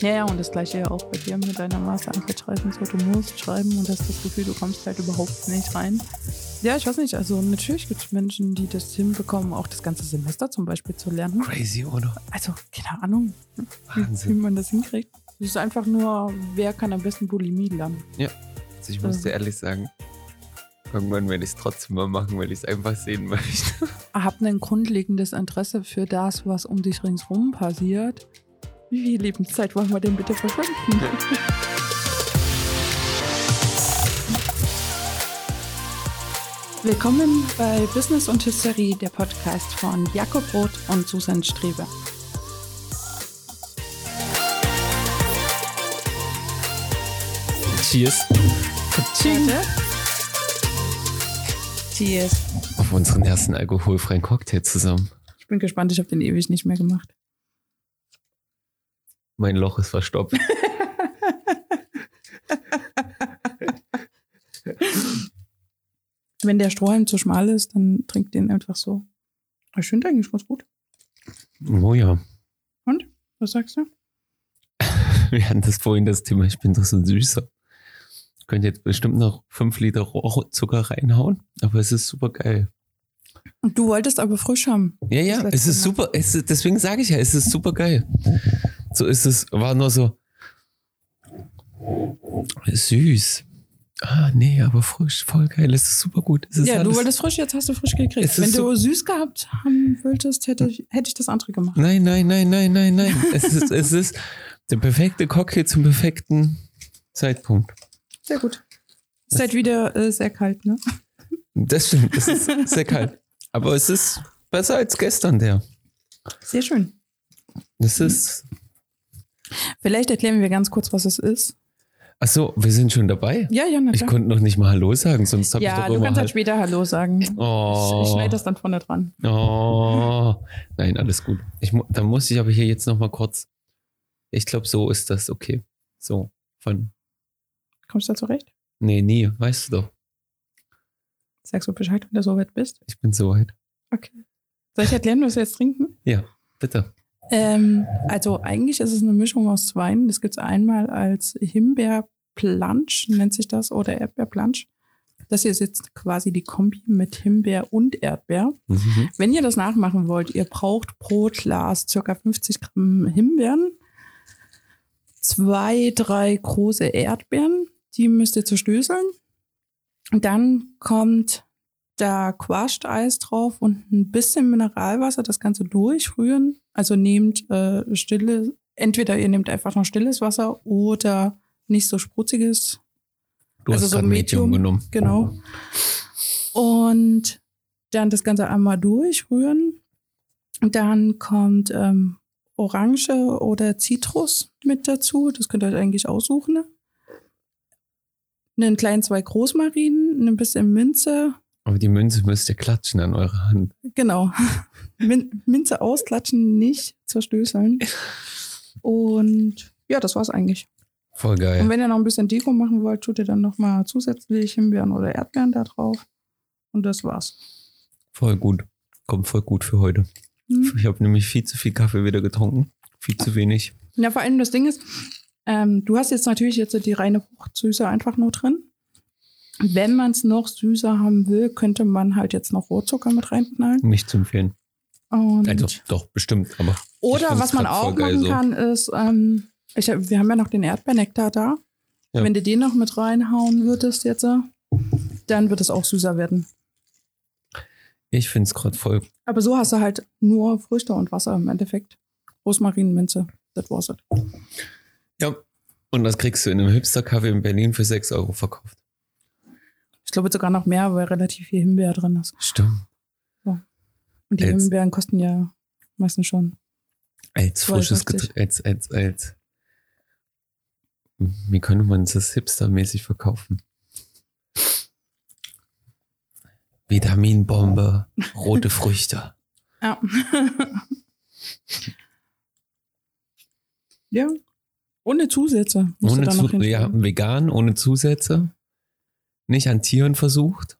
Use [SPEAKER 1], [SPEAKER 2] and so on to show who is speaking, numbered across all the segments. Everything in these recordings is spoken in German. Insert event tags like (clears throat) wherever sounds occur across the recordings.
[SPEAKER 1] Ja, ja, und das gleiche ja auch bei dir mit deiner Masterarbeit schreiben. So, du musst schreiben und hast das Gefühl, du kommst halt überhaupt nicht rein. Ja, ich weiß nicht, also natürlich gibt es Menschen, die das hinbekommen, auch das ganze Semester zum Beispiel zu lernen.
[SPEAKER 2] Crazy, oder?
[SPEAKER 1] Also, keine Ahnung, wie, wie
[SPEAKER 2] Wahnsinn.
[SPEAKER 1] man das hinkriegt. Es ist einfach nur, wer kann am besten Bulimie lernen.
[SPEAKER 2] Also ich muss dir ehrlich sagen, irgendwann werde ich es trotzdem mal machen, weil ich es einfach sehen möchte.
[SPEAKER 1] Hab ein grundlegendes Interesse für das, was um dich ringsherum passiert. Wie viel Lebenszeit wollen wir denn bitte verschwenden? Willkommen bei Business und Hysterie, der Podcast von Jakob Roth und Susan Strebe.
[SPEAKER 2] Cheers.
[SPEAKER 1] Cheers. Cheers.
[SPEAKER 2] Auf unseren ersten alkoholfreien Cocktail zusammen.
[SPEAKER 1] Ich bin gespannt, ich habe den ewig nicht mehr gemacht.
[SPEAKER 2] Mein Loch ist verstopft. (laughs)
[SPEAKER 1] Wenn der Strohhalm zu schmal ist, dann trinkt den einfach so. Ich finde eigentlich ganz gut.
[SPEAKER 2] Oh ja.
[SPEAKER 1] Und? Was sagst du? (laughs)
[SPEAKER 2] Wir hatten das vorhin das Thema, ich bin doch so ein Süßer. Ich könnte jetzt bestimmt noch fünf Liter Rohrzucker reinhauen, aber es ist super geil.
[SPEAKER 1] Und du wolltest aber frisch haben.
[SPEAKER 2] Ja, ja, es ist
[SPEAKER 1] Mal.
[SPEAKER 2] super, es ist, deswegen sage ich ja, es ist super geil. So ist es, war nur so süß. Ah, nee, aber frisch, voll geil, es ist super gut. Es ist
[SPEAKER 1] Ja, du
[SPEAKER 2] alles-
[SPEAKER 1] wolltest frisch, jetzt hast du frisch gekriegt.
[SPEAKER 2] Es
[SPEAKER 1] Wenn
[SPEAKER 2] so-
[SPEAKER 1] du süß gehabt haben wolltest, hätte ich, hätte ich das andere gemacht.
[SPEAKER 2] Nein, nein, nein, nein, nein, nein. es, ist, (laughs) es ist der perfekte Cocktail zum perfekten Zeitpunkt.
[SPEAKER 1] Sehr gut. Ist halt wieder äh, sehr kalt, ne?
[SPEAKER 2] Das stimmt, es ist sehr kalt. Aber es ist besser als gestern, der.
[SPEAKER 1] Sehr schön.
[SPEAKER 2] Es ist.
[SPEAKER 1] Vielleicht erklären wir ganz kurz, was es ist.
[SPEAKER 2] Ach so, wir sind schon dabei.
[SPEAKER 1] Ja, ja, na
[SPEAKER 2] Ich konnte noch nicht mal Hallo sagen, sonst habe ich
[SPEAKER 1] Ja,
[SPEAKER 2] doch
[SPEAKER 1] du
[SPEAKER 2] immer
[SPEAKER 1] kannst halt später Hallo sagen. Ich,
[SPEAKER 2] Oh.
[SPEAKER 1] ich schneide das dann vorne dran.
[SPEAKER 2] Oh, nein, alles gut. Ich, dann muss ich aber hier jetzt noch mal kurz. Ich glaube, so ist das okay. So, von.
[SPEAKER 1] Kommst du da zurecht?
[SPEAKER 2] Nee, nie, weißt du doch.
[SPEAKER 1] Sagst du Bescheid, wenn du so weit bist?
[SPEAKER 2] Ich bin so weit.
[SPEAKER 1] Okay. Soll ich erklären, was wir jetzt trinken?
[SPEAKER 2] Ja, bitte.
[SPEAKER 1] Ähm, also eigentlich ist es eine Mischung aus zweien. Das gibt es einmal als Himbeerplansch, nennt sich das, oder Erdbeerplansch. Das hier ist jetzt quasi die Kombi mit Himbeer und Erdbeer.
[SPEAKER 2] Mhm.
[SPEAKER 1] Wenn ihr das nachmachen wollt, ihr braucht pro Glas circa 50 Gramm Himbeeren, zwei, drei große Erdbeeren, die müsst ihr zerstößeln. Dann kommt da Quashed Eis drauf und ein bisschen Mineralwasser, das Ganze durchrühren. Also nehmt äh, stille, entweder ihr nehmt einfach noch stilles Wasser oder nicht so sprutziges,
[SPEAKER 2] Du
[SPEAKER 1] Also
[SPEAKER 2] hast
[SPEAKER 1] so
[SPEAKER 2] gerade Medium,
[SPEAKER 1] Medium.
[SPEAKER 2] genommen.
[SPEAKER 1] Genau. Und dann das Ganze einmal durchrühren. Dann kommt ähm, Orange oder Zitrus mit dazu. Das könnt ihr euch eigentlich aussuchen. ne? Einen kleinen zwei Rosmarin, ein bisschen Minze.
[SPEAKER 2] Aber die Münze müsst ihr klatschen an eurer Hand.
[SPEAKER 1] Genau. (laughs) Min Minze ausklatschen, nicht zerstößeln. Und ja, das war's eigentlich.
[SPEAKER 2] Voll geil.
[SPEAKER 1] Und wenn ihr noch ein bisschen Deko machen wollt, tut ihr dann nochmal zusätzlich Himbeeren oder Erdbeeren da drauf. Und das war's.
[SPEAKER 2] Voll gut. Kommt voll gut für heute.
[SPEAKER 1] Hm.
[SPEAKER 2] Ich habe nämlich viel zu viel Kaffee wieder getrunken. Viel zu wenig.
[SPEAKER 1] Ja, vor allem das Ding ist, ähm, du hast jetzt natürlich jetzt die reine Fruchtsüße einfach nur drin. Wenn man es noch süßer haben will, könnte man halt jetzt noch Rohrzucker mit reinknallen.
[SPEAKER 2] Nicht zu empfehlen.
[SPEAKER 1] Und
[SPEAKER 2] Also doch, bestimmt. Aber
[SPEAKER 1] oder was man auch machen
[SPEAKER 2] so.
[SPEAKER 1] kann, ist, ähm, ich, wir haben ja noch den Erdbeernektar da.
[SPEAKER 2] Ja.
[SPEAKER 1] Wenn du den noch mit reinhauen würdest jetzt, äh, dann wird es auch süßer werden.
[SPEAKER 2] ich finde es gerade voll.
[SPEAKER 1] Aber so hast du halt nur Früchte und Wasser im Endeffekt. Rosmarin, Minze, das war's. it.
[SPEAKER 2] Ja. Und das kriegst du in einem Hipster-Kaffee in Berlin für 6 Euro verkauft.
[SPEAKER 1] Ich glaube sogar noch mehr, weil relativ viel Himbeer drin ist.
[SPEAKER 2] Stimmt.
[SPEAKER 1] Und die
[SPEAKER 2] Jetzt-
[SPEAKER 1] Himbeeren kosten ja meistens schon.
[SPEAKER 2] Als frisches
[SPEAKER 1] 2,50.
[SPEAKER 2] Getränk. Als, als, als. Wie könnte man das hipstermäßig verkaufen? Vitaminbombe, rote (laughs) Früchte.
[SPEAKER 1] Ja. (laughs) ja. Ohne Zusätze.
[SPEAKER 2] Ohne Zu ja, vegan, ohne Zusätze. Nicht an Tieren versucht.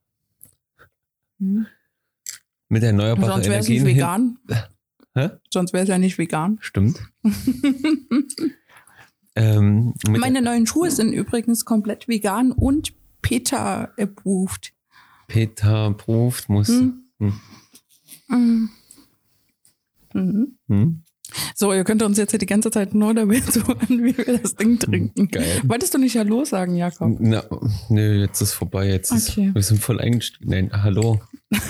[SPEAKER 1] Hm.
[SPEAKER 2] Mit erneuerbaren
[SPEAKER 1] Sonst wäre es nicht
[SPEAKER 2] Energien.
[SPEAKER 1] vegan. (laughs)
[SPEAKER 2] Hä?
[SPEAKER 1] Sonst wäre es ja nicht vegan.
[SPEAKER 2] Stimmt. (laughs) Ähm,
[SPEAKER 1] Meine neuen Schuhe sind übrigens komplett vegan und Peter approved.
[SPEAKER 2] Peter Proft muss.
[SPEAKER 1] Hm.
[SPEAKER 2] Hm.
[SPEAKER 1] Mhm. Mhm.
[SPEAKER 2] Hm?
[SPEAKER 1] So, ihr könnt uns jetzt hier die ganze Zeit nur damit (laughs) zuhören, wie wir das Ding trinken.
[SPEAKER 2] Geil.
[SPEAKER 1] Wolltest du nicht Hallo sagen, Jakob?
[SPEAKER 2] Na, nö, jetzt ist vorbei. Jetzt
[SPEAKER 1] Okay.
[SPEAKER 2] ist, wir sind voll eingestiegen. Nein, hallo. (laughs)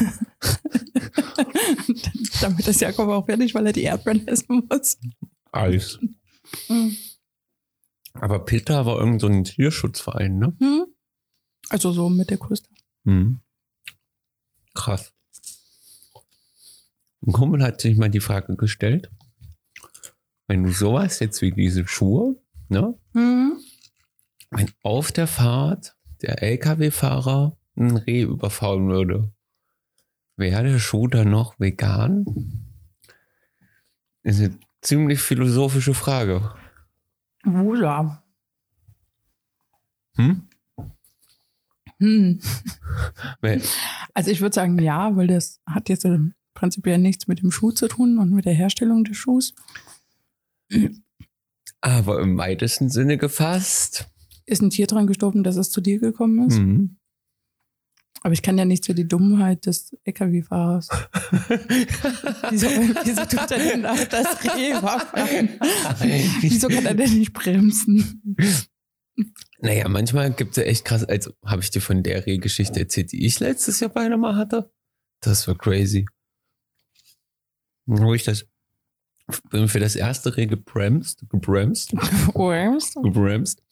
[SPEAKER 1] Damit ist Jakob auch fertig, weil er die Erdbeeren essen muss.
[SPEAKER 2] Eis.
[SPEAKER 1] Mhm.
[SPEAKER 2] Aber Peter war irgend so ein Tierschutzverein, ne?
[SPEAKER 1] Hm? Also so mit der Kruste.
[SPEAKER 2] Mhm. Krass. Ein Kumpel hat sich mal die Frage gestellt, wenn du sowas jetzt wie diese Schuhe, ne?
[SPEAKER 1] Mhm.
[SPEAKER 2] Wenn auf der Fahrt der LKW-Fahrer ein Reh überfahren würde, wäre der Schuh dann noch vegan? Ist eine ziemlich philosophische Frage.
[SPEAKER 1] Oh ja.
[SPEAKER 2] Hm?
[SPEAKER 1] Hm. (laughs) Also ich würde sagen ja, weil das hat jetzt prinzipiell nichts mit dem Schuh zu tun und mit der Herstellung des Schuhs.
[SPEAKER 2] Aber im weitesten Sinne gefasst.
[SPEAKER 1] Ist ein Tier dran gestorben, dass es zu dir gekommen ist.
[SPEAKER 2] Mhm.
[SPEAKER 1] Aber ich kann ja nichts für die Dummheit des LKW-Fahrers. (laughs) wieso, wieso tut er denn auch das Reh? Wieso kann er denn nicht bremsen?
[SPEAKER 2] Naja, manchmal gibt es ja echt krass, also habe ich dir von der Rehgeschichte erzählt, die ich letztes Jahr beinahe mal hatte? Das war crazy. Wo ich das, für das erste Reh gebremst, gebremst,
[SPEAKER 1] Worms?
[SPEAKER 2] gebremst.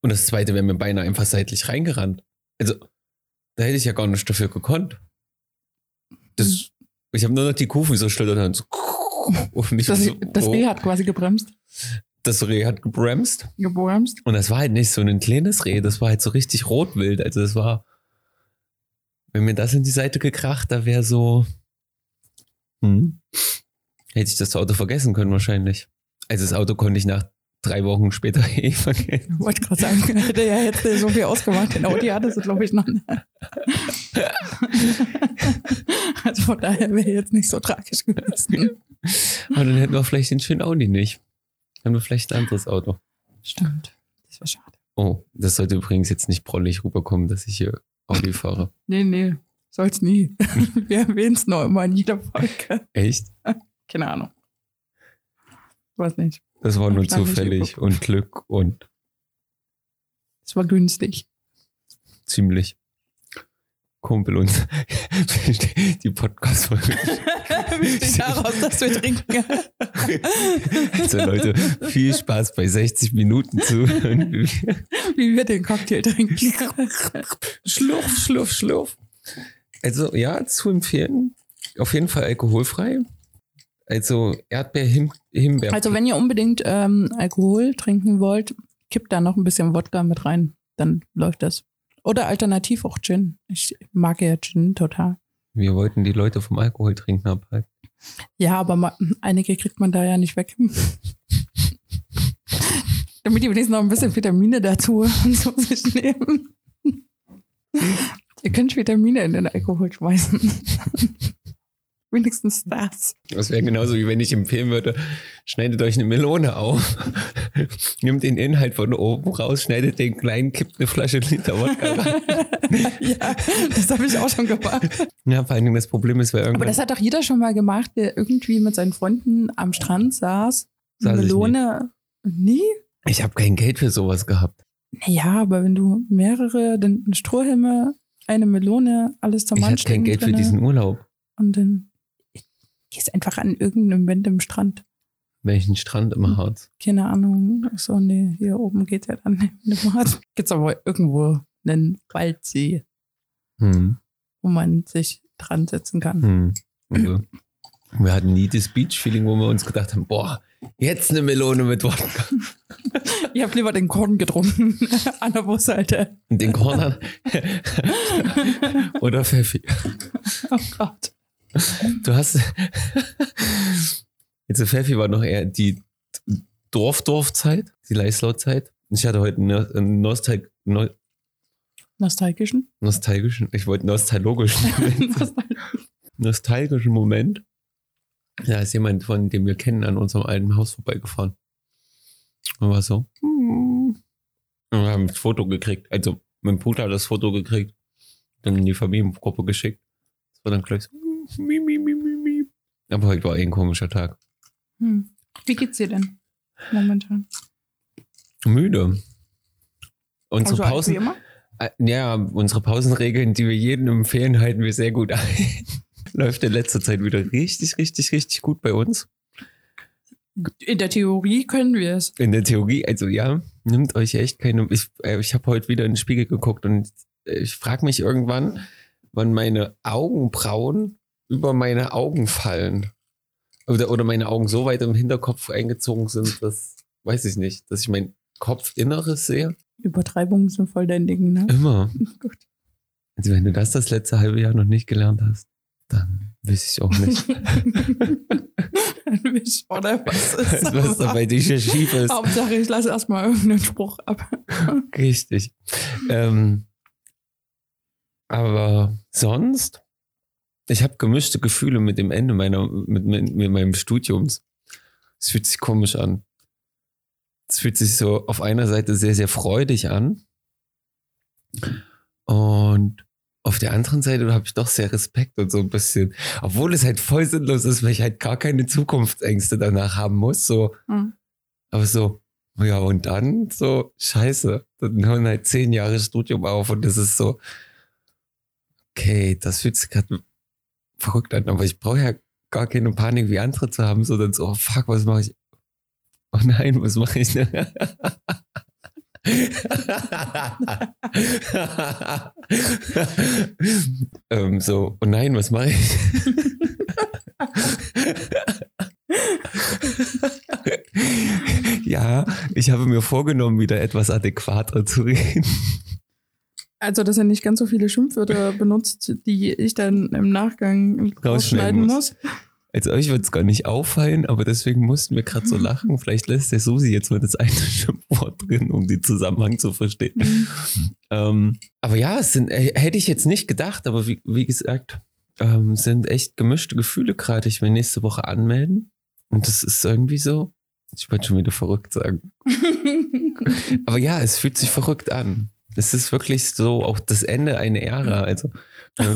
[SPEAKER 2] Und das zweite wäre mir beinahe einfach seitlich reingerannt. Also, da hätte ich ja gar nicht dafür gekonnt. Das, ich habe nur noch die Kufen so schlittern und so. (laughs) Und
[SPEAKER 1] Das,
[SPEAKER 2] so,
[SPEAKER 1] das
[SPEAKER 2] oh,
[SPEAKER 1] Reh hat quasi gebremst.
[SPEAKER 2] das Reh hat gebremst.
[SPEAKER 1] Gebremst.
[SPEAKER 2] Und das war halt nicht so ein kleines Reh, das war halt so richtig rotwild. Also das war, wenn mir das in die Seite gekracht, da wäre so, hm, hätte ich das Auto vergessen können wahrscheinlich. Also das Auto konnte ich nach drei Wochen später (laughs) eh vergessen.
[SPEAKER 1] Ich wollte gerade sagen, (laughs) hätte ja jetzt so viel ausgemacht. Den Audi hatte sie, glaube ich, noch. nicht. (laughs) Also von daher wäre jetzt nicht so tragisch gewesen.
[SPEAKER 2] Aber dann hätten wir vielleicht den schönen Audi nicht. Dann haben wir vielleicht ein anderes Auto.
[SPEAKER 1] Stimmt. Das wäre schade.
[SPEAKER 2] Oh, das sollte übrigens jetzt nicht prollig rüberkommen, dass ich hier Audi fahre.
[SPEAKER 1] Nee, nee. Soll's nie. Wir erwähnen es noch immer in jeder Folge.
[SPEAKER 2] Echt?
[SPEAKER 1] Keine Ahnung. Weiß nicht.
[SPEAKER 2] Das war nur
[SPEAKER 1] ich
[SPEAKER 2] zufällig und Glück und
[SPEAKER 1] Es war günstig.
[SPEAKER 2] ziemlich. Kumpel und (laughs) die Podcast-Folge. (laughs)
[SPEAKER 1] Besteht daraus, dass wir trinken.
[SPEAKER 2] Also Leute, viel Spaß bei 60 Minuten zuhören.
[SPEAKER 1] Wie wir den Cocktail trinken.
[SPEAKER 2] Schlurf, schlurf, schlurf. Also ja, zu empfehlen. Auf jeden Fall alkoholfrei. Also Erdbeer, Him Himbeer.
[SPEAKER 1] Also wenn ihr unbedingt ähm, Alkohol trinken wollt, kippt da noch ein bisschen Wodka mit rein. Dann läuft das. Oder alternativ auch Gin. Ich mag ja Gin total.
[SPEAKER 2] Wir wollten die Leute vom Alkohol trinken abhalten.
[SPEAKER 1] Ja, aber einige kriegt man da ja nicht weg. (laughs) Damit die wenigstens noch ein bisschen Vitamine dazu und so sich nehmen. (laughs) Ihr könnt Vitamine in den Alkohol schmeißen. (laughs) Wenigstens das.
[SPEAKER 2] Das wäre genauso wie wenn ich empfehlen würde, schneidet euch eine Melone auf, (laughs) nimmt den Inhalt von oben raus, schneidet den kleinen, kippt eine Flasche Liter Wodka rein. (laughs)
[SPEAKER 1] ja, das habe ich auch schon gemacht.
[SPEAKER 2] Ja, vor allen Dingen das Problem ist, wer
[SPEAKER 1] Aber
[SPEAKER 2] irgendwann...
[SPEAKER 1] das hat doch jeder schon mal gemacht, der irgendwie mit seinen Freunden am Strand saß.
[SPEAKER 2] Saß ich
[SPEAKER 1] Melone. Nie?
[SPEAKER 2] ich habe kein Geld für sowas gehabt.
[SPEAKER 1] Naja, aber wenn du mehrere, dann Strohhalme, eine Melone, alles zum
[SPEAKER 2] Ich hatte kein Geld für
[SPEAKER 1] drinne
[SPEAKER 2] diesen Urlaub.
[SPEAKER 1] Und dann gehst einfach an irgendeinem random Strand.
[SPEAKER 2] Welchen Strand
[SPEAKER 1] Hm.
[SPEAKER 2] im Harz?
[SPEAKER 1] Keine Ahnung. So, nee, hier oben geht ja dann (laughs) nicht mehr. Gibt's aber irgendwo einen Waldsee,
[SPEAKER 2] Hm.
[SPEAKER 1] wo man sich dran setzen kann.
[SPEAKER 2] Hm. Also, wir hatten nie das Beach-Feeling, wo wir uns gedacht haben, boah, jetzt eine Melone mit Wodka. (laughs)
[SPEAKER 1] Ich habe lieber den Korn getrunken (laughs) an der Busseite.
[SPEAKER 2] Den Kornern. Oder Pfeffi.
[SPEAKER 1] Oh Gott.
[SPEAKER 2] Du hast. (laughs) Jetzt Pfeffi war noch eher die Dorf-Dorf-Zeit, die Leislau-Zeit. Ich hatte heute einen Nostal no
[SPEAKER 1] Nostalgischen?
[SPEAKER 2] nostalgischen, ich wollte nostalgischen (laughs) Moment, nostalgischen Moment. Da ist jemand, von dem wir kennen, an unserem alten Haus vorbeigefahren. Und war so. hm. Und wir haben das Foto gekriegt. Also mein Bruder hat das Foto gekriegt, dann in die Familiengruppe geschickt. Das war dann gleich so. Mi, mi, mi, mi, mi. Aber heute war eh ein komischer Tag.
[SPEAKER 1] Hm. Wie geht's dir denn momentan?
[SPEAKER 2] Müde. Unsere
[SPEAKER 1] Also, wie
[SPEAKER 2] Pausen,
[SPEAKER 1] immer?
[SPEAKER 2] äh, ja, unsere Pausenregeln, die wir jedem empfehlen, halten wir sehr gut ein. (laughs) Läuft in letzter Zeit wieder richtig, richtig, richtig gut bei uns.
[SPEAKER 1] In der Theorie können wir es.
[SPEAKER 2] In der Theorie, also ja, nimmt euch echt keine. Ich, äh, ich habe heute wieder in den Spiegel geguckt und äh, ich frage mich irgendwann, wann meine Augenbrauen über meine Augen fallen. Oder, oder meine Augen so weit im Hinterkopf eingezogen sind, dass, weiß ich nicht, dass ich mein Kopfinneres sehe.
[SPEAKER 1] Übertreibungen sind voll dein Ding, ne?
[SPEAKER 2] Immer. (laughs)
[SPEAKER 1] Gut.
[SPEAKER 2] Also wenn du das das letzte halbe Jahr noch nicht gelernt hast, dann weiß ich auch nicht, (laughs)
[SPEAKER 1] Oder was ist (laughs)
[SPEAKER 2] was da bei dir hier schief ist.
[SPEAKER 1] Hauptsache, ich lasse erstmal irgendeinen Spruch ab.
[SPEAKER 2] Richtig. Ähm, aber sonst, ich habe gemischte Gefühle mit dem Ende meiner, mit, mit, mit meinem Studiums. Es fühlt sich komisch an. Es fühlt sich so auf einer Seite sehr, sehr freudig an. Und auf der anderen Seite habe ich doch sehr Respekt und so ein bisschen, obwohl es halt voll sinnlos ist, weil ich halt gar keine Zukunftsängste danach haben muss. So,
[SPEAKER 1] Hm.
[SPEAKER 2] aber so, ja, und dann so, scheiße, dann hören halt zehn Jahre Studium auf und das ist so, okay, das fühlt sich gerade verrückt an, aber ich brauche ja gar keine Panik wie andere zu haben, sondern so, oh fuck, was mache ich? Oh nein, was mache ich? (laughs) ähm, so, oh nein, was mache ich? (laughs) ja, ich habe mir vorgenommen, wieder etwas adäquater zu reden.
[SPEAKER 1] Also, dass er nicht ganz so viele Schimpfwörter (laughs) benutzt, die ich dann im Nachgang rausschneiden
[SPEAKER 2] muss.
[SPEAKER 1] muss.
[SPEAKER 2] Also euch wird es gar nicht auffallen, aber deswegen mussten wir gerade so lachen. Vielleicht lässt der Susi jetzt mal das eine (laughs) Schimpfwort drin, um den Zusammenhang zu verstehen.
[SPEAKER 1] Mhm.
[SPEAKER 2] Ähm, aber ja, es sind, äh, hätte ich jetzt nicht gedacht, aber wie, wie gesagt, ähm, sind echt gemischte Gefühle gerade. Ich will nächste Woche anmelden. Und das ist irgendwie so, ich wollte schon wieder verrückt sagen. (laughs) Aber ja, es fühlt sich verrückt an. Es ist wirklich so auch das Ende einer Ära. Also äh,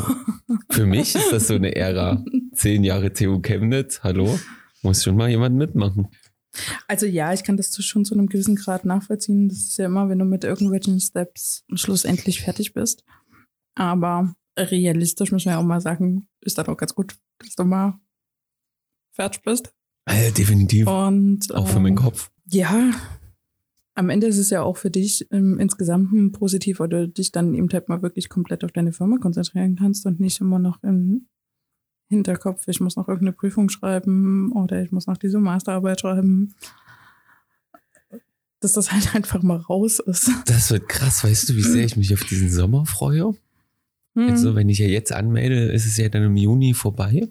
[SPEAKER 2] für mich ist das so eine Ära. (laughs) Zehn Jahre TU Chemnitz, hallo, muss schon mal jemand mitmachen.
[SPEAKER 1] Also ja, ich kann das schon zu einem gewissen Grad nachvollziehen. Das ist ja immer, wenn du mit irgendwelchen Steps schlussendlich fertig bist. Aber realistisch muss man ja auch mal sagen, ist dann auch ganz gut, dass du mal fertig bist.
[SPEAKER 2] Äh, definitiv.
[SPEAKER 1] Und
[SPEAKER 2] Auch für meinen
[SPEAKER 1] ähm,
[SPEAKER 2] Kopf.
[SPEAKER 1] Ja, am Ende ist es ja auch für dich ähm, insgesamt positiv, weil du dich dann eben halt mal wirklich komplett auf deine Firma konzentrieren kannst und nicht immer noch im Hinterkopf, ich muss noch irgendeine Prüfung schreiben oder ich muss noch diese Masterarbeit schreiben. Dass das halt (laughs) einfach mal raus ist.
[SPEAKER 2] Das wird krass. Weißt du, wie sehr ich mich auf diesen Sommer freue?
[SPEAKER 1] Hm.
[SPEAKER 2] Also, wenn ich ja jetzt anmelde, ist es ja dann im Juni vorbei.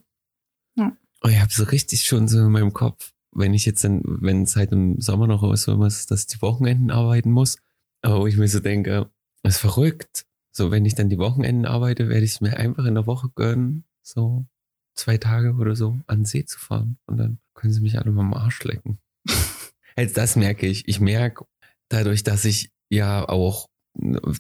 [SPEAKER 1] Ja.
[SPEAKER 2] Und ich habe so richtig schon so in meinem Kopf, wenn ich jetzt dann, wenn es halt im Sommer noch so ist, dass ich die Wochenenden arbeiten muss, aber wo ich mir so denke, das ist verrückt. So, wenn ich dann die Wochenenden arbeite, werde ich mir einfach in der Woche gönnen, so zwei Tage oder so an den See zu fahren. Und dann können sie mich alle mal am Arsch lecken. (laughs) Jetzt das merke ich. Ich merke dadurch, dass ich ja auch,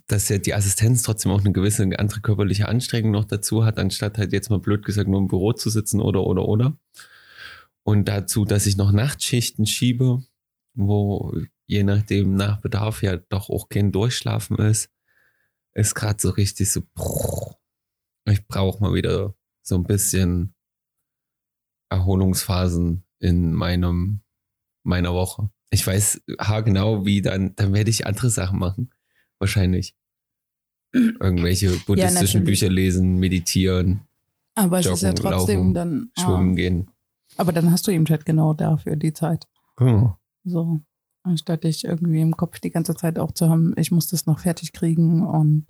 [SPEAKER 2] dass ja die Assistenz trotzdem auch eine gewisse andere körperliche Anstrengung noch dazu hat, anstatt halt jetzt mal blöd gesagt nur im Büro zu sitzen oder oder oder. Und dazu, dass ich noch Nachtschichten schiebe, wo je nachdem nach Bedarf ja doch auch kein Durchschlafen ist, ist gerade so richtig so, ich brauche mal wieder so ein bisschen Erholungsphasen in meinem meiner Woche. Ich weiß haargenau, wie dann, dann werde ich andere Sachen machen. Wahrscheinlich. Irgendwelche buddhistischen
[SPEAKER 1] natürlich.
[SPEAKER 2] Bücher lesen, meditieren,
[SPEAKER 1] Aber es ist ja
[SPEAKER 2] Joggen,
[SPEAKER 1] trotzdem
[SPEAKER 2] laufen,
[SPEAKER 1] dann.
[SPEAKER 2] schwimmen
[SPEAKER 1] ah,
[SPEAKER 2] gehen.
[SPEAKER 1] Aber dann hast du eben halt genau dafür die Zeit.
[SPEAKER 2] Oh.
[SPEAKER 1] So. Anstatt dich irgendwie im Kopf die ganze Zeit auch zu haben, ich muss das noch fertig kriegen und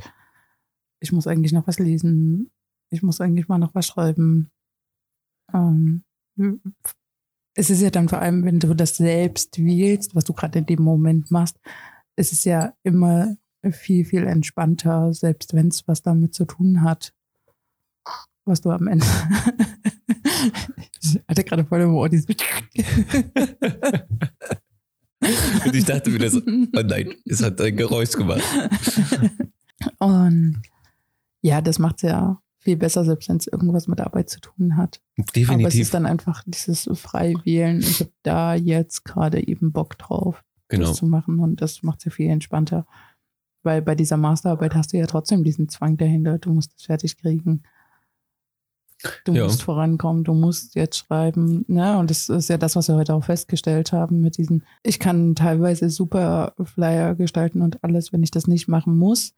[SPEAKER 1] ich muss eigentlich noch was lesen. Ich muss eigentlich mal noch was schreiben. Ähm, es ist ja dann vor allem, wenn du das selbst wählst, was du gerade in dem Moment machst, es ist ja immer viel, viel entspannter, selbst wenn es was damit zu tun hat, was du am Ende. Ich hatte gerade voll im Ohr dieses. (laughs)
[SPEAKER 2] Und ich dachte wieder so, oh nein, es hat ein Geräusch gemacht. (laughs)
[SPEAKER 1] Und ja, das macht ja viel besser, selbst wenn es irgendwas mit Arbeit zu tun hat.
[SPEAKER 2] Definitiv.
[SPEAKER 1] Aber es ist dann einfach dieses Freiwählen. Ich habe da jetzt gerade eben Bock drauf,
[SPEAKER 2] genau.
[SPEAKER 1] das zu machen und das macht es ja viel entspannter. Weil bei dieser Masterarbeit hast du ja trotzdem diesen Zwang dahinter. Du musst es fertig kriegen. Du
[SPEAKER 2] Ja.
[SPEAKER 1] musst vorankommen, du musst jetzt schreiben. Ne? Und das ist ja das, was wir heute auch festgestellt haben mit diesen. Ich kann teilweise super Flyer gestalten und alles, wenn ich das nicht machen muss.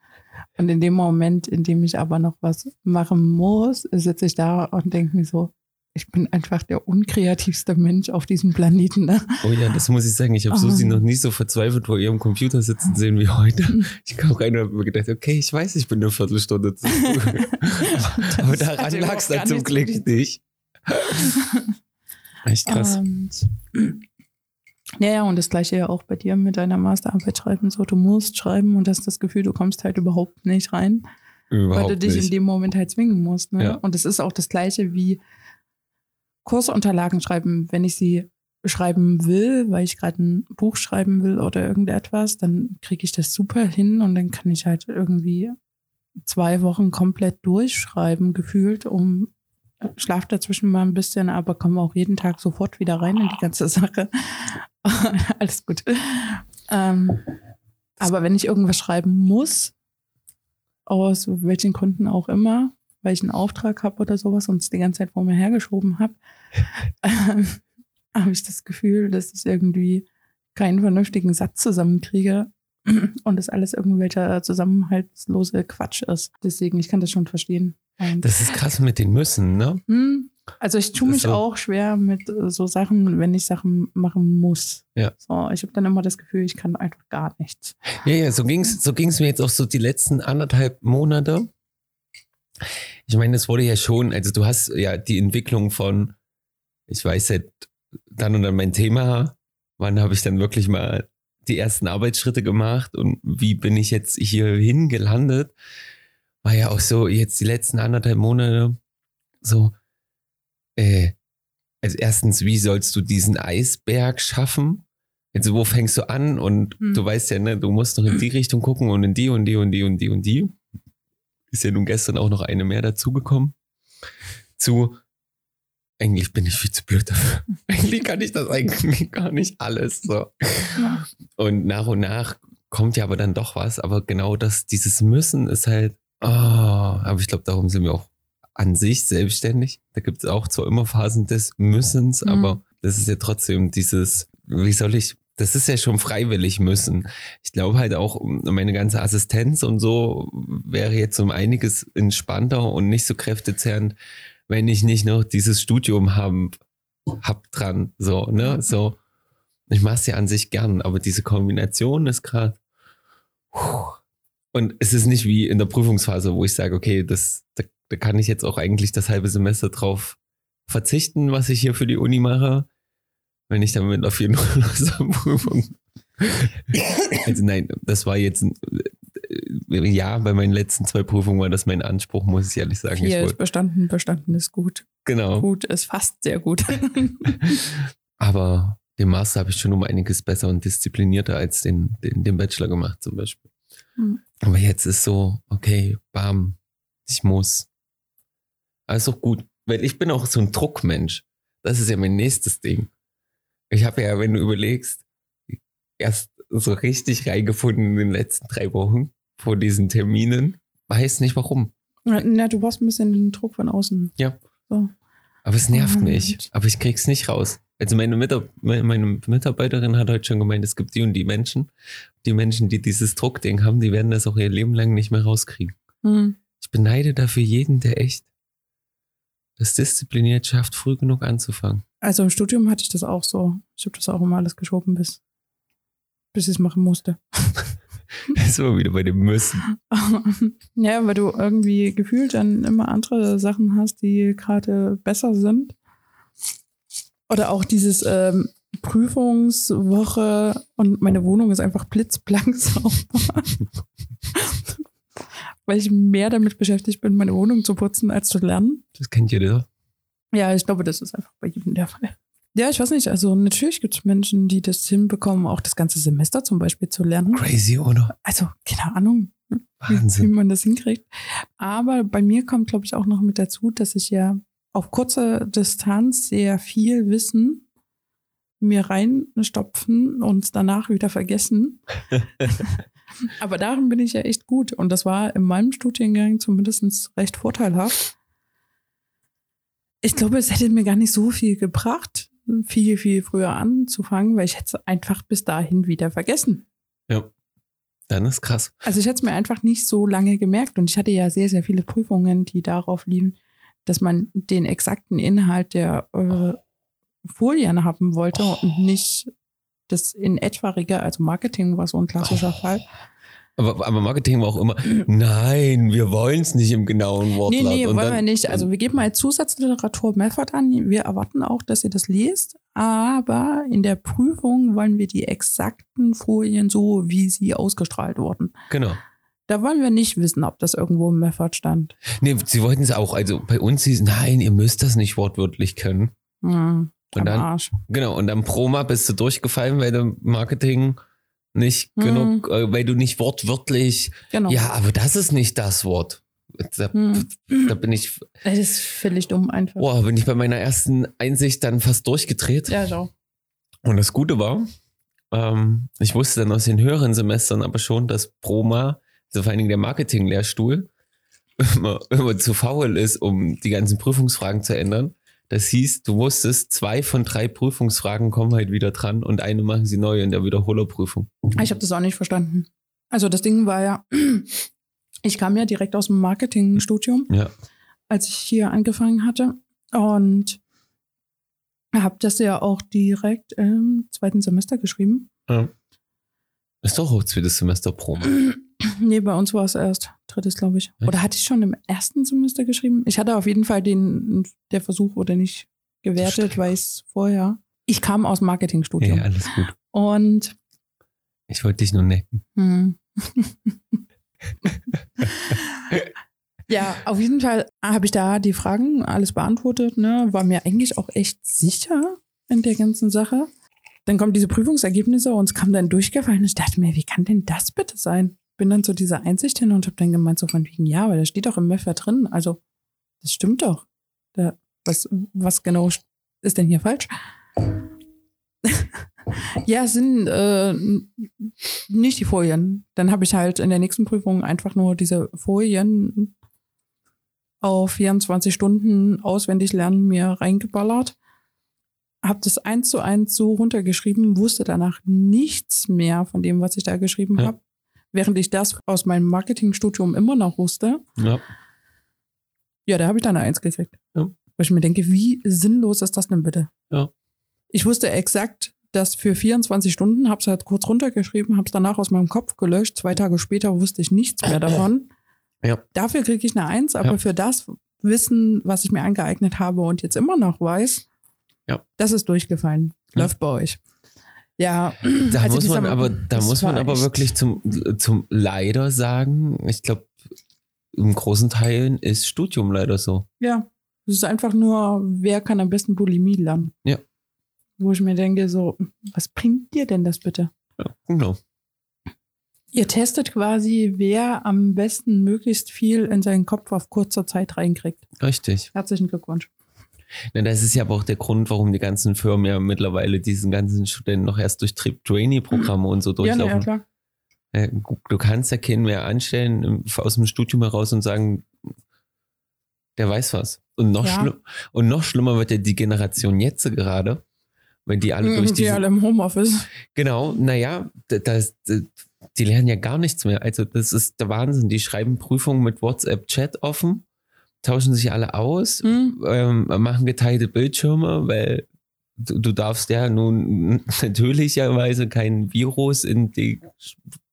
[SPEAKER 1] Und in dem Moment, in dem ich aber noch was machen muss, sitze ich da und denke mir so, ich bin einfach der unkreativste Mensch auf diesem Planeten. Ne?
[SPEAKER 2] Oh ja, das muss ich sagen. Ich habe
[SPEAKER 1] Oh.
[SPEAKER 2] Susi noch nie so verzweifelt vor ihrem Computer sitzen sehen wie heute. Ich kam rein und habe mir gedacht, okay, ich weiß, ich bin eine Viertelstunde zu. (laughs) Aber daran lag
[SPEAKER 1] überhaupt
[SPEAKER 2] es dann zum Glück nicht. (laughs) Echt krass.
[SPEAKER 1] Und, ja, ja, und das gleiche ja auch bei dir mit deiner Masterarbeit schreiben. So, du musst schreiben und hast das Gefühl, du kommst halt überhaupt nicht rein, weil du
[SPEAKER 2] Überhaupt
[SPEAKER 1] dich in
[SPEAKER 2] nicht.
[SPEAKER 1] dem Moment halt zwingen musst. Ne?
[SPEAKER 2] Ja.
[SPEAKER 1] Und es ist auch das gleiche wie Kursunterlagen schreiben. Wenn ich sie schreiben will, weil ich gerade ein Buch schreiben will oder irgendetwas, dann kriege ich das super hin und dann kann ich halt irgendwie zwei Wochen komplett durchschreiben, gefühlt, um schlaf dazwischen mal ein bisschen, aber komme auch jeden Tag sofort wieder rein in die ganze Sache. (laughs) Alles gut. Ähm, aber wenn ich irgendwas schreiben muss, aus welchen Gründen auch immer, weil ich einen Auftrag habe oder sowas und es die ganze Zeit vor mir hergeschoben habe, (laughs) ähm, habe ich das Gefühl, dass ich irgendwie keinen vernünftigen Satz zusammenkriege (clears throat) und das alles irgendwelcher zusammenhaltslose Quatsch ist. Deswegen, ich kann das schon verstehen. Und,
[SPEAKER 2] Das ist krass mit den Müssen, ne?
[SPEAKER 1] hm, also ich tue mich
[SPEAKER 2] so-
[SPEAKER 1] auch schwer mit äh, so Sachen, wenn ich Sachen machen muss.
[SPEAKER 2] Ja.
[SPEAKER 1] So, ich habe dann immer das Gefühl, ich kann einfach gar nichts.
[SPEAKER 2] Ja, ja, so ging's, so ging's mir jetzt auch so die letzten anderthalb Monate. Ich meine, es wurde ja schon, also du hast ja die Entwicklung von, ich weiß seit dann und dann mein Thema, wann habe ich dann wirklich mal die ersten Arbeitsschritte gemacht und wie bin ich jetzt hierhin gelandet, war ja auch so jetzt die letzten anderthalb Monate so, äh, also erstens, wie sollst du diesen Eisberg schaffen? Also wo fängst du an? Und
[SPEAKER 1] Hm.
[SPEAKER 2] du weißt ja, ne, du musst noch in die Richtung gucken und in die und die und die und die und die. Ist ja nun gestern auch noch eine mehr dazugekommen. Zu, eigentlich bin ich viel zu blöd dafür. (laughs) eigentlich kann ich das eigentlich gar nicht alles. So. Und nach und nach kommt ja aber dann doch was. Aber genau das, dieses Müssen ist halt, oh, aber ich glaube, darum sind wir auch an sich selbstständig. Da gibt es auch zwar immer Phasen des Müssens,
[SPEAKER 1] Mhm.
[SPEAKER 2] aber das ist ja trotzdem dieses, wie soll ich, das ist ja schon freiwillig müssen. Ich glaube halt auch, meine ganze Assistenz und so wäre jetzt um einiges entspannter und nicht so kräftezehrend, wenn ich nicht noch dieses Studium haben, hab dran, so, ne, so. Ich mache es ja an sich gern, aber diese Kombination ist gerade. Und es ist nicht wie in der Prüfungsphase, wo ich sage, okay, das, da, da kann ich jetzt auch eigentlich das halbe Semester drauf verzichten, was ich hier für die Uni mache, wenn ich dann mit auf jeden Fall Prüfung. Also nein, das war jetzt ein, äh, ja, bei meinen letzten zwei Prüfungen war das mein Anspruch, muss ich ehrlich sagen. Ich
[SPEAKER 1] Vier ist bestanden, bestanden ist gut.
[SPEAKER 2] genau.
[SPEAKER 1] Gut ist fast sehr gut. (laughs)
[SPEAKER 2] Aber den Master habe ich schon um einiges besser und disziplinierter als den, den, den Bachelor gemacht zum Beispiel.
[SPEAKER 1] Hm.
[SPEAKER 2] Aber jetzt ist so, okay, bam, ich muss. Auch gut, weil ich bin auch so ein Druckmensch. Das ist ja mein nächstes Ding. Ich habe ja, wenn du überlegst, erst so richtig reingefunden in den letzten drei Wochen vor diesen Terminen. Weiß nicht warum.
[SPEAKER 1] Na, du brauchst ein bisschen den Druck von außen.
[SPEAKER 2] Ja.
[SPEAKER 1] So.
[SPEAKER 2] Aber es nervt
[SPEAKER 1] Und-
[SPEAKER 2] mich. Aber ich krieg's nicht raus. Also meine, Mitar meine Mitarbeiterin hat heute schon gemeint, es gibt die und die Menschen. Die Menschen, die dieses Druckding haben, die werden das auch ihr Leben lang nicht mehr rauskriegen.
[SPEAKER 1] Hm.
[SPEAKER 2] Ich beneide dafür jeden, der echt das diszipliniert schafft, früh genug anzufangen.
[SPEAKER 1] Also im Studium hatte ich das auch so. Ich habe das auch immer alles geschoben, bis, bis ich es machen musste. (laughs)
[SPEAKER 2] Das war wieder bei dem Müssen. (laughs)
[SPEAKER 1] ja, weil du irgendwie gefühlt dann immer andere Sachen hast, die gerade besser sind. Oder auch dieses ähm, Prüfungswoche und meine Wohnung ist einfach blitzblank (laughs) sauber. weil ich mehr damit beschäftigt bin, meine Wohnung zu putzen, als zu lernen.
[SPEAKER 2] Das kennt jeder.
[SPEAKER 1] Ja, ich glaube, das ist einfach bei jedem der Fall. Ja, ich weiß nicht. Also natürlich gibt es Menschen, die das hinbekommen, auch das ganze Semester zum Beispiel zu lernen.
[SPEAKER 2] Crazy, oder?
[SPEAKER 1] Also keine Ahnung, wie, wie
[SPEAKER 2] Wahnsinn.
[SPEAKER 1] man das hinkriegt. Aber bei mir kommt, glaube ich, auch noch mit dazu, dass ich ja auf kurze Distanz sehr viel Wissen mir reinstopfen und danach wieder vergessen. (laughs) Aber darin bin ich ja echt gut. Und das war in meinem Studiengang zumindest recht vorteilhaft. Ich glaube, es hätte mir gar nicht so viel gebracht, viel, viel früher anzufangen, weil ich hätte es einfach bis dahin wieder vergessen.
[SPEAKER 2] Ja. Dann ist krass.
[SPEAKER 1] Also ich hätte es mir einfach nicht so lange gemerkt und ich hatte ja sehr, sehr viele Prüfungen, die darauf liefen, dass man den exakten Inhalt der äh, Folien haben wollte und nicht das in etwarige, also Marketing war so ein klassischer Fall.
[SPEAKER 2] Aber, aber Marketing war auch immer, nein, wir wollen es nicht im genauen Wortlaut.
[SPEAKER 1] Nee, nee,
[SPEAKER 2] Und
[SPEAKER 1] wollen
[SPEAKER 2] dann-
[SPEAKER 1] wir nicht. Also wir geben mal Zusatzliteratur Meffert an. Wir erwarten auch, dass ihr das lest. Aber in der Prüfung wollen wir die exakten Folien so, wie sie ausgestrahlt wurden.
[SPEAKER 2] Genau.
[SPEAKER 1] Da wollen wir nicht wissen, ob das irgendwo im Meffert stand.
[SPEAKER 2] Nee, sie wollten es auch. Also bei uns hieß, nein, ihr müsst das nicht wortwörtlich können.
[SPEAKER 1] Hm,
[SPEAKER 2] Und dann-
[SPEAKER 1] Arsch.
[SPEAKER 2] Genau, und dann Proma bist du durchgefallen, weil du Marketing nicht
[SPEAKER 1] Hm.
[SPEAKER 2] genug, äh, weil du nicht wortwörtlich,
[SPEAKER 1] Genau.
[SPEAKER 2] ja, aber das ist nicht das Wort. Da,
[SPEAKER 1] Hm.
[SPEAKER 2] da bin ich,
[SPEAKER 1] Das ist völlig dumm einfach.
[SPEAKER 2] boah, bin ich bei meiner ersten Einsicht dann fast durchgedreht.
[SPEAKER 1] Ja, so.
[SPEAKER 2] Und das Gute war, ähm, ich wusste dann aus den höheren Semestern aber schon, dass Proma, also vor allen Dingen der Marketing-Lehrstuhl, (laughs) immer, immer zu faul ist, um die ganzen Prüfungsfragen zu ändern. Das hieß, du wusstest, zwei von drei Prüfungsfragen kommen halt wieder dran und eine machen sie neu in der Wiederholerprüfung.
[SPEAKER 1] Ich habe das auch nicht verstanden. Also das Ding war ja, (clears throat) ich kam ja direkt aus dem Marketingstudium,
[SPEAKER 2] Ja.
[SPEAKER 1] als ich hier angefangen hatte. Und habe das ja auch direkt im zweiten Semester geschrieben.
[SPEAKER 2] ja. Ist doch auch zweites Semester Proma. (clears throat) (clears throat)
[SPEAKER 1] Nee, bei uns war es erst drittes, glaube ich.
[SPEAKER 2] Echt?
[SPEAKER 1] Oder hatte ich schon im ersten Semester geschrieben? Ich hatte auf jeden Fall den, der Versuch wurde nicht gewertet, weil ich es vorher. Ich kam aus dem Marketingstudium.
[SPEAKER 2] Ja, alles gut.
[SPEAKER 1] Und
[SPEAKER 2] Ich wollte dich nur necken.
[SPEAKER 1] Hm. (laughs) ja, auf jeden Fall habe ich da die Fragen alles beantwortet, ne? War mir eigentlich auch echt sicher in der ganzen Sache. Dann kommen diese Prüfungsergebnisse und es kam dann durchgefallen. Und ich dachte mir, wie kann denn das bitte sein? Bin dann zu dieser Einsicht hin und habe dann gemeint, so von wegen, ja, weil da steht doch im Meffer drin. Also, das stimmt doch. Da, was, was genau ist denn hier falsch? (laughs) ja, es sind äh, nicht die Folien. Dann habe ich halt in der nächsten Prüfung einfach nur diese Folien auf 24 Stunden auswendig lernen mir reingeballert. Habe das eins zu eins so runtergeschrieben, wusste danach nichts mehr von dem, was ich da geschrieben
[SPEAKER 2] Ja.
[SPEAKER 1] habe. Während ich das aus meinem Marketingstudium immer noch wusste.
[SPEAKER 2] Ja.
[SPEAKER 1] Ja, da habe ich dann eine Eins gekriegt.
[SPEAKER 2] Ja.
[SPEAKER 1] Wo ich mir denke, wie sinnlos ist das denn bitte?
[SPEAKER 2] Ja.
[SPEAKER 1] Ich wusste exakt, dass für 24 Stunden, habe es halt kurz runtergeschrieben, habe es danach aus meinem Kopf gelöscht. Zwei Tage später wusste ich nichts mehr (clears throat) davon.
[SPEAKER 2] Ja.
[SPEAKER 1] Dafür kriege ich eine Eins, aber
[SPEAKER 2] Ja.
[SPEAKER 1] für das Wissen, was ich mir angeeignet habe und jetzt immer noch weiß,
[SPEAKER 2] Ja.
[SPEAKER 1] das ist durchgefallen. Läuft bei euch. Ja,
[SPEAKER 2] Da
[SPEAKER 1] also
[SPEAKER 2] muss man aber, da muss man aber wirklich zum, zum leider sagen, ich glaube, im großen Teilen ist Studium leider so.
[SPEAKER 1] Ja, es ist einfach nur, wer kann am besten Bulimie lernen.
[SPEAKER 2] Ja.
[SPEAKER 1] Wo ich mir denke, so, was bringt dir denn das bitte?
[SPEAKER 2] Ja, genau.
[SPEAKER 1] Ihr testet quasi, wer am besten möglichst viel in seinen Kopf auf kurzer Zeit reinkriegt.
[SPEAKER 2] Richtig.
[SPEAKER 1] Herzlichen Glückwunsch.
[SPEAKER 2] Na, das ist ja aber auch der Grund, warum die ganzen Firmen ja mittlerweile diesen ganzen Studenten noch erst durch Trainee-Programme und so
[SPEAKER 1] Ja, na, ja,
[SPEAKER 2] durchlaufen.
[SPEAKER 1] klar.
[SPEAKER 2] Ja, du kannst ja keinen mehr anstellen im- aus dem Studium heraus und sagen, der weiß was. Und noch,
[SPEAKER 1] Ja.
[SPEAKER 2] schlimm, und noch schlimmer wird ja die Generation jetzt gerade, wenn die alle durch
[SPEAKER 1] Die
[SPEAKER 2] diese,
[SPEAKER 1] alle im Homeoffice.
[SPEAKER 2] Genau, naja, das, das, die lernen ja gar nichts mehr. Also das ist der Wahnsinn. Die schreiben Prüfungen mit WhatsApp-Chat offen, tauschen sich alle aus,
[SPEAKER 1] Hm?
[SPEAKER 2] ähm, machen geteilte Bildschirme, weil du, du darfst ja nun (laughs) natürlicherweise kein Virus in die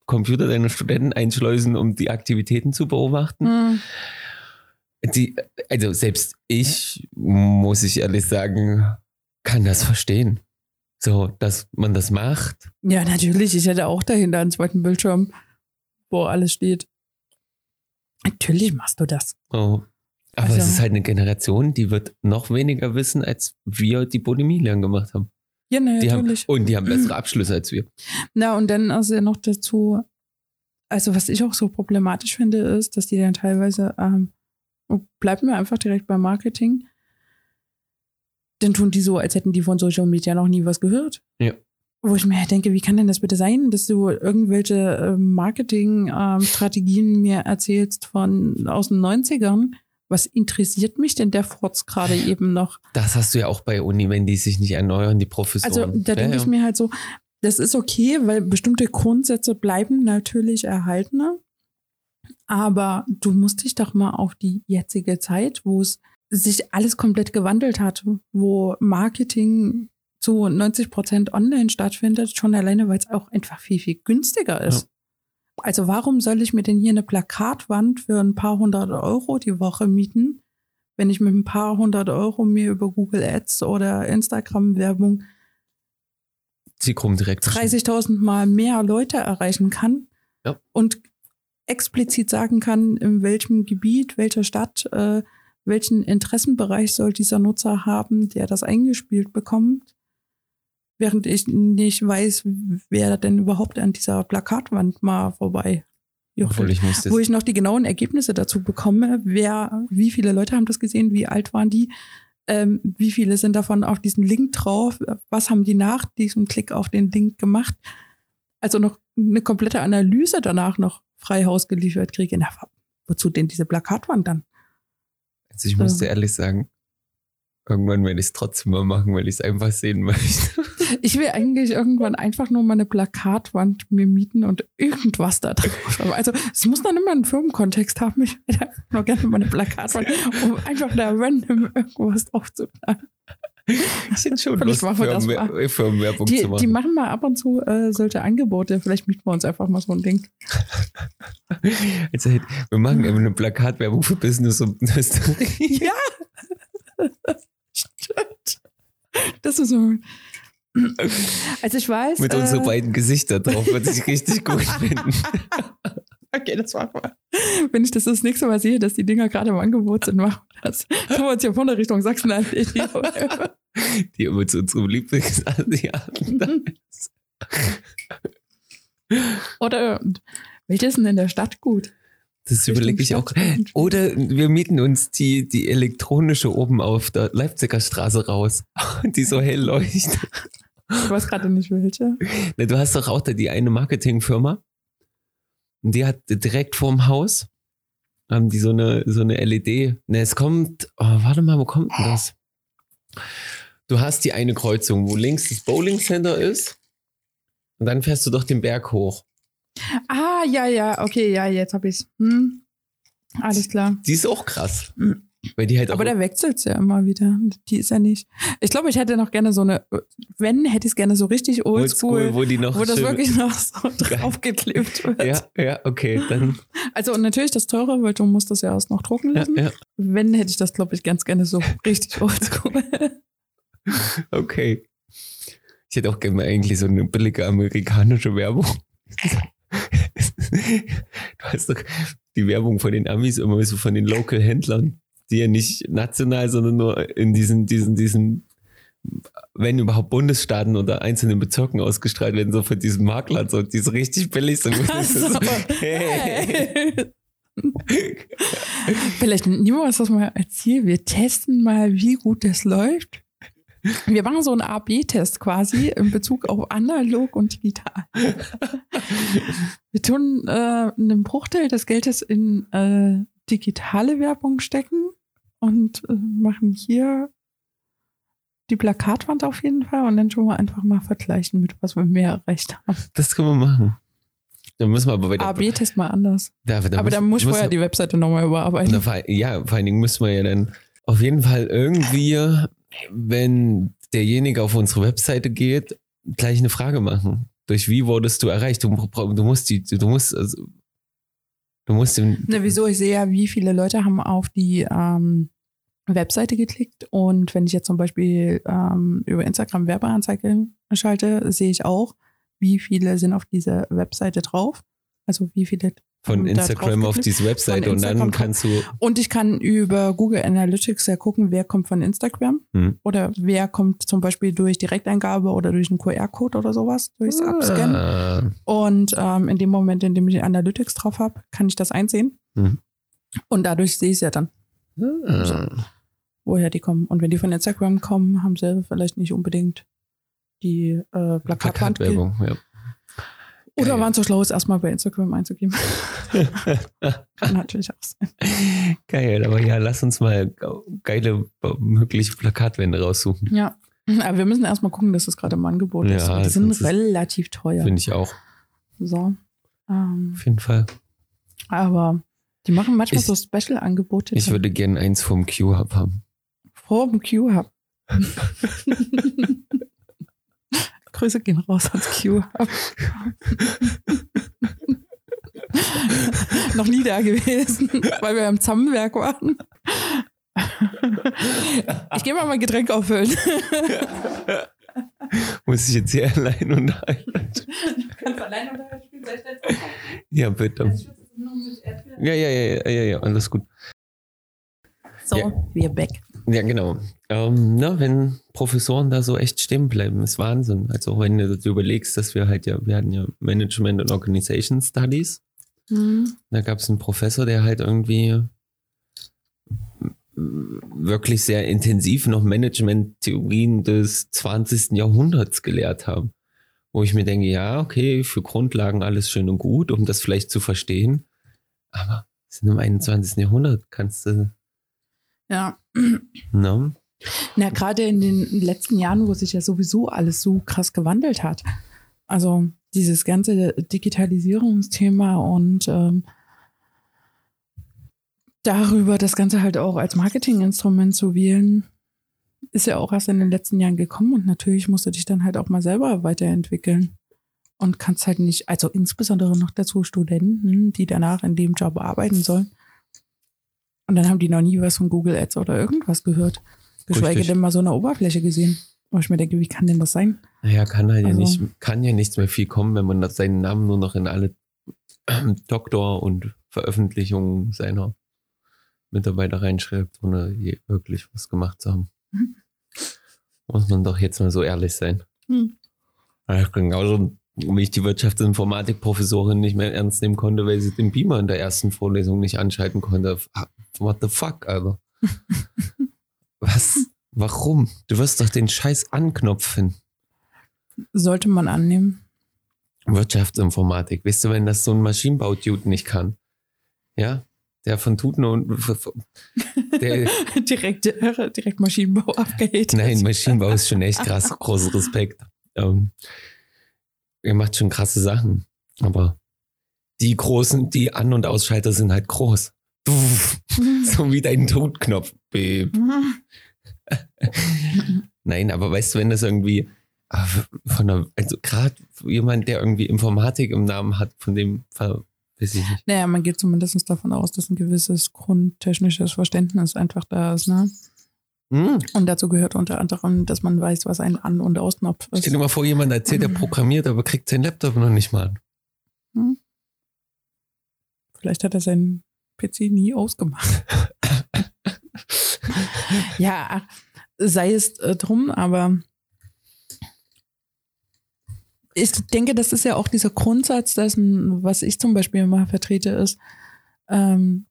[SPEAKER 2] Computer deiner Studenten einschleusen, um die Aktivitäten zu beobachten.
[SPEAKER 1] Hm.
[SPEAKER 2] Die, also selbst ich, muss ich ehrlich sagen, kann das verstehen. So, dass man das macht.
[SPEAKER 1] Ja, natürlich. Ich hätte auch dahinter einen zweiten Bildschirm, wo alles steht. Natürlich machst du das.
[SPEAKER 2] So. Aber
[SPEAKER 1] Also-
[SPEAKER 2] es ist halt eine Generation, die wird noch weniger wissen, als wir die lernen gemacht haben.
[SPEAKER 1] Ja, ne,
[SPEAKER 2] Die haben
[SPEAKER 1] natürlich.
[SPEAKER 2] und die haben (clears throat) bessere Abschlüsse als wir.
[SPEAKER 1] Na, und dann ja noch dazu, also was ich auch so problematisch finde, ist, dass die dann teilweise, ähm, bleiben wir einfach direkt beim Marketing, dann tun die so, als hätten die von Social Media noch nie was gehört.
[SPEAKER 2] Ja.
[SPEAKER 1] Wo ich mir halt denke, wie kann denn das bitte sein, dass du irgendwelche ähm, Marketing-Strategien mir erzählst von aus den 90ern? Was interessiert mich denn der Furz gerade eben noch?
[SPEAKER 2] Das hast du ja auch bei Uni, wenn die sich nicht erneuern, die Professoren.
[SPEAKER 1] Also da
[SPEAKER 2] Ja,
[SPEAKER 1] denke
[SPEAKER 2] ja.
[SPEAKER 1] ich mir halt so, das ist okay, weil bestimmte Grundsätze bleiben natürlich erhaltener. Aber du musst dich doch mal auf die jetzige Zeit, wo es sich alles komplett gewandelt hat, wo Marketing zu 90 Prozent online stattfindet, schon alleine, weil es auch einfach viel, viel günstiger ist. Also warum soll ich mir denn hier eine Plakatwand für ein paar hundert Euro die Woche mieten, wenn ich mit ein paar hundert Euro mir über Google Ads oder Instagram Werbung
[SPEAKER 2] Zielgruppen direkt.
[SPEAKER 1] 30.000 Mal mehr Leute erreichen kann
[SPEAKER 2] Ja.
[SPEAKER 1] und explizit sagen kann, in welchem Gebiet, welcher Stadt, äh, welchen Interessenbereich soll dieser Nutzer haben, der das eingespielt bekommt, während ich nicht weiß, wer denn überhaupt an dieser Plakatwand mal vorbei
[SPEAKER 2] Obwohl ich muss
[SPEAKER 1] wo ich noch die genauen Ergebnisse dazu bekomme, wer, wie viele Leute haben das gesehen, wie alt waren die, ähm, wie viele sind davon auf diesen Link drauf, was haben die nach diesem Klick auf den Link gemacht. Also noch eine komplette Analyse danach noch frei Haus geliefert kriege. Na, wozu denn diese Plakatwand dann?
[SPEAKER 2] also ich muss
[SPEAKER 1] so.
[SPEAKER 2] dir ehrlich sagen, irgendwann werde ich es trotzdem mal machen, weil ich es einfach sehen möchte. (laughs)
[SPEAKER 1] Ich will eigentlich irgendwann einfach nur mal eine Plakatwand mir mieten und irgendwas da drauf haben. Also es muss dann immer einen Firmenkontext haben. Ich hätte nur gerne mal eine Plakatwand, um einfach da random irgendwas drauf zu knallen.
[SPEAKER 2] Ich sind schon (laughs)
[SPEAKER 1] Vielleicht
[SPEAKER 2] Lust, Firmenwer- Firmenwerbung
[SPEAKER 1] Die,
[SPEAKER 2] zu machen.
[SPEAKER 1] die machen mal ab und zu äh, solche Angebote. Vielleicht mieten wir uns einfach mal so ein Ding. (laughs)
[SPEAKER 2] Also, wir machen eine Plakatwerbung für Business und Industrie.
[SPEAKER 1] Ja. (laughs) Das ist so. Also ich weiß.
[SPEAKER 2] Mit
[SPEAKER 1] äh,
[SPEAKER 2] unseren beiden Gesichtern drauf, würde ich richtig (laughs) gut finden.
[SPEAKER 1] Okay, das war mal. Wenn ich das das nächste Mal sehe, dass die Dinger gerade im Angebot sind, machen wir das. Tun wir uns hier vorne Richtung Sachsen-Anhalt. (laughs)
[SPEAKER 2] Die immer zu unserem Lieblingsasiaten.
[SPEAKER 1] Oder welches ist denn in der Stadt gut?
[SPEAKER 2] Das überlege ich auch. Oder wir mieten uns die, die elektronische oben auf der Leipziger Straße raus, (laughs) die so hell leuchtet.
[SPEAKER 1] Ich weiß gerade nicht welche.
[SPEAKER 2] Na, du hast doch auch da die eine Marketingfirma. Und die hat direkt vorm Haus, haben die so eine, so eine LED. Ne, es kommt, oh, warte mal, wo kommt denn das? Du hast die eine Kreuzung, wo links das Bowling Center ist. Und dann fährst du doch den Berg hoch.
[SPEAKER 1] Ah, ja, ja, okay, ja, jetzt habe ich's. Hm. Alles klar.
[SPEAKER 2] Die ist auch krass.
[SPEAKER 1] Mhm.
[SPEAKER 2] Weil die halt auch.
[SPEAKER 1] Aber der wechselt ja immer wieder. Die ist ja nicht. Ich glaube, ich hätte noch gerne so eine, wenn, hätte ich es gerne so richtig oldschool,
[SPEAKER 2] oldschool, wo die noch
[SPEAKER 1] wo das wirklich noch so (laughs) draufgeklebt wird.
[SPEAKER 2] Ja, ja, okay, dann.
[SPEAKER 1] Also und natürlich das teure, weil du musst das ja erst noch drucken
[SPEAKER 2] Ja,
[SPEAKER 1] lassen.
[SPEAKER 2] ja,
[SPEAKER 1] Wenn, hätte ich das, glaube ich, ganz gerne so richtig oldschool. (laughs)
[SPEAKER 2] okay. Ich hätte auch gerne eigentlich so eine billige amerikanische Werbung. (laughs) Du hast doch die Werbung von den Amis immer so von den Local-Händlern, die ja nicht national, sondern nur in diesen, diesen, diesen, wenn überhaupt Bundesstaaten oder einzelnen Bezirken ausgestrahlt werden, so von diesem Makler, so, die so richtig billig sind. (laughs)
[SPEAKER 1] So.
[SPEAKER 2] Hey.
[SPEAKER 1] Vielleicht nehmen wir uns das mal als Ziel. Wir testen mal, wie gut das läuft. Wir machen so einen A-B-Test quasi in Bezug auf analog und digital. (laughs) Wir tun äh, einen Bruchteil des Geldes in äh, digitale Werbung stecken und äh, machen hier die Plakatwand auf jeden Fall und dann schon mal einfach mal vergleichen, mit was wir mehr erreicht haben.
[SPEAKER 2] Das können wir machen. Dann müssen wir aber.
[SPEAKER 1] A-B-Test mal anders.
[SPEAKER 2] Da, da
[SPEAKER 1] Aber dann muss ich vorher die Webseite nochmal überarbeiten.
[SPEAKER 2] Vor, ja, vor allen Dingen müssen wir ja dann auf jeden Fall irgendwie, wenn derjenige auf unsere Webseite geht, gleich eine Frage machen. Durch wie wurdest du erreicht? Du, du musst die, du musst, also, du musst den,
[SPEAKER 1] Na, wieso? Ich sehe ja, wie viele Leute haben auf die ähm, Webseite geklickt. Und wenn ich jetzt zum Beispiel ähm, über Instagram Werbeanzeigen schalte, sehe ich auch, wie viele sind auf diese Webseite drauf. Also wie viele
[SPEAKER 2] Von Instagram auf diese Webseite und dann kannst du.
[SPEAKER 1] Und ich kann über Google Analytics ja gucken, wer kommt von Instagram
[SPEAKER 2] Hm.
[SPEAKER 1] oder wer kommt zum Beispiel durch Direkteingabe oder durch einen QR-Code oder sowas, durchs Abscannen.
[SPEAKER 2] Ah,
[SPEAKER 1] Und ähm, in dem Moment, in dem ich die Analytics drauf habe, kann ich das einsehen.
[SPEAKER 2] Mhm.
[SPEAKER 1] Und dadurch sehe ich es ja dann,
[SPEAKER 2] ah.
[SPEAKER 1] woher die kommen. Und wenn die von Instagram kommen, haben sie vielleicht nicht unbedingt die äh,
[SPEAKER 2] Plakatwerbung, ja.
[SPEAKER 1] Oder waren so schlau, es erstmal bei Instagram einzugeben. (laughs) kann natürlich auch sein.
[SPEAKER 2] Geil, aber ja, lass uns mal geile mögliche Plakatwände raussuchen.
[SPEAKER 1] Ja. Aber wir müssen erstmal gucken, dass das gerade im Angebot ist.
[SPEAKER 2] Ja,
[SPEAKER 1] Die sind
[SPEAKER 2] ist-
[SPEAKER 1] relativ teuer.
[SPEAKER 2] Finde ich auch.
[SPEAKER 1] So. Ähm,
[SPEAKER 2] Auf jeden Fall.
[SPEAKER 1] aber die machen manchmal
[SPEAKER 2] Ich-
[SPEAKER 1] so Special-Angebote.
[SPEAKER 2] Ich würde gerne eins vom Q-Hub haben.
[SPEAKER 1] vor dem Q-Hub. (laughs) Grüße gehen raus ans Q-Hub. (laughs) Noch nie da gewesen, weil wir im Zammenwerk waren. Ich gehe mal mein Getränk auffüllen.
[SPEAKER 2] Muss ich jetzt hier allein unterhalten?
[SPEAKER 1] Kannst alleine oder spielen? Soll ich
[SPEAKER 2] Ja, bitte. Ja, ja, ja, ja, ja, ja, alles gut.
[SPEAKER 1] So, wir back.
[SPEAKER 2] Ja, genau. Ähm, na, wenn Professoren da so echt stehen bleiben, ist Wahnsinn. Also wenn du dir überlegst, dass wir halt ja, wir hatten ja Management und Organization Studies.
[SPEAKER 1] Hm.
[SPEAKER 2] Da gab es einen Professor, der halt irgendwie wirklich sehr intensiv noch Management-Theorien des 20. Jahrhunderts gelehrt haben. Wo ich mir denke, ja, okay, für Grundlagen alles schön und gut, um das vielleicht zu verstehen. Aber sind im 21. Jahrhundert, kannst du,
[SPEAKER 1] Ja,
[SPEAKER 2] ne?
[SPEAKER 1] Na, gerade in den letzten Jahren, wo sich ja sowieso alles so krass gewandelt hat. Also dieses ganze Digitalisierungsthema und ähm, darüber das Ganze halt auch als Marketinginstrument zu wählen, ist ja auch erst in den letzten Jahren gekommen und natürlich musst du dich dann halt auch mal selber weiterentwickeln. Und kannst halt nicht, also insbesondere noch dazu Studenten, die danach in dem Job arbeiten sollen. Und dann haben die noch nie was von Google Ads oder irgendwas gehört. Geschweige
[SPEAKER 2] Richtig.
[SPEAKER 1] denn mal so eine Oberfläche gesehen. Wo ich mir denke, wie kann denn das sein?
[SPEAKER 2] Naja, kann halt ja
[SPEAKER 1] Also-
[SPEAKER 2] nicht, kann ja nichts mehr viel kommen, wenn man das- seinen Namen nur noch in alle ähm, Doktor- und Veröffentlichungen seiner Mitarbeiter reinschreibt, ohne je wirklich was gemacht zu haben.
[SPEAKER 1] Mhm.
[SPEAKER 2] Muss man doch jetzt mal so ehrlich sein.
[SPEAKER 1] Hm.
[SPEAKER 2] Ja, genauso wie ich die Wirtschaftsinformatik-Professorin nicht mehr ernst nehmen konnte, weil sie den Beamer in der ersten Vorlesung nicht anschalten konnte. What the fuck, Alter? (laughs) Was? Warum? Du wirst doch den scheiß Anknopf finden.
[SPEAKER 1] Sollte man annehmen.
[SPEAKER 2] Wirtschaftsinformatik. Weißt du, wenn das so ein Maschinenbau-Dude nicht kann? Ja? Der von Tuten und. Der, (laughs)
[SPEAKER 1] direkt, direkt Maschinenbau abgehatet.
[SPEAKER 2] nein, Maschinenbau ist schon echt krass. (laughs) Großen Respekt. Ähm, er macht schon krasse Sachen. Aber die großen, die An- und Ausschalter sind halt groß. (laughs) So wie dein Totknopf. Beep. (laughs) Nein, aber weißt du, wenn das irgendwie ah, von der, also gerade jemand, der irgendwie Informatik im Namen hat, von dem Fall, weiß ich nicht.
[SPEAKER 1] Naja, man geht zumindest davon aus, dass ein gewisses grundtechnisches Verständnis einfach da ist. Ne?
[SPEAKER 2] Hm.
[SPEAKER 1] Und dazu gehört unter anderem, dass man weiß, was ein An- und Ausknopf ist.
[SPEAKER 2] Stell dir mal vor, jemand erzählt, der programmiert, aber kriegt seinen Laptop noch nicht mal an.
[SPEAKER 1] Vielleicht hat er seinen PC nie ausgemacht. (laughs) ja, sei es äh, drum, aber ich denke, das ist ja auch dieser Grundsatz dessen, was ich zum Beispiel immer vertrete, ist, ähm,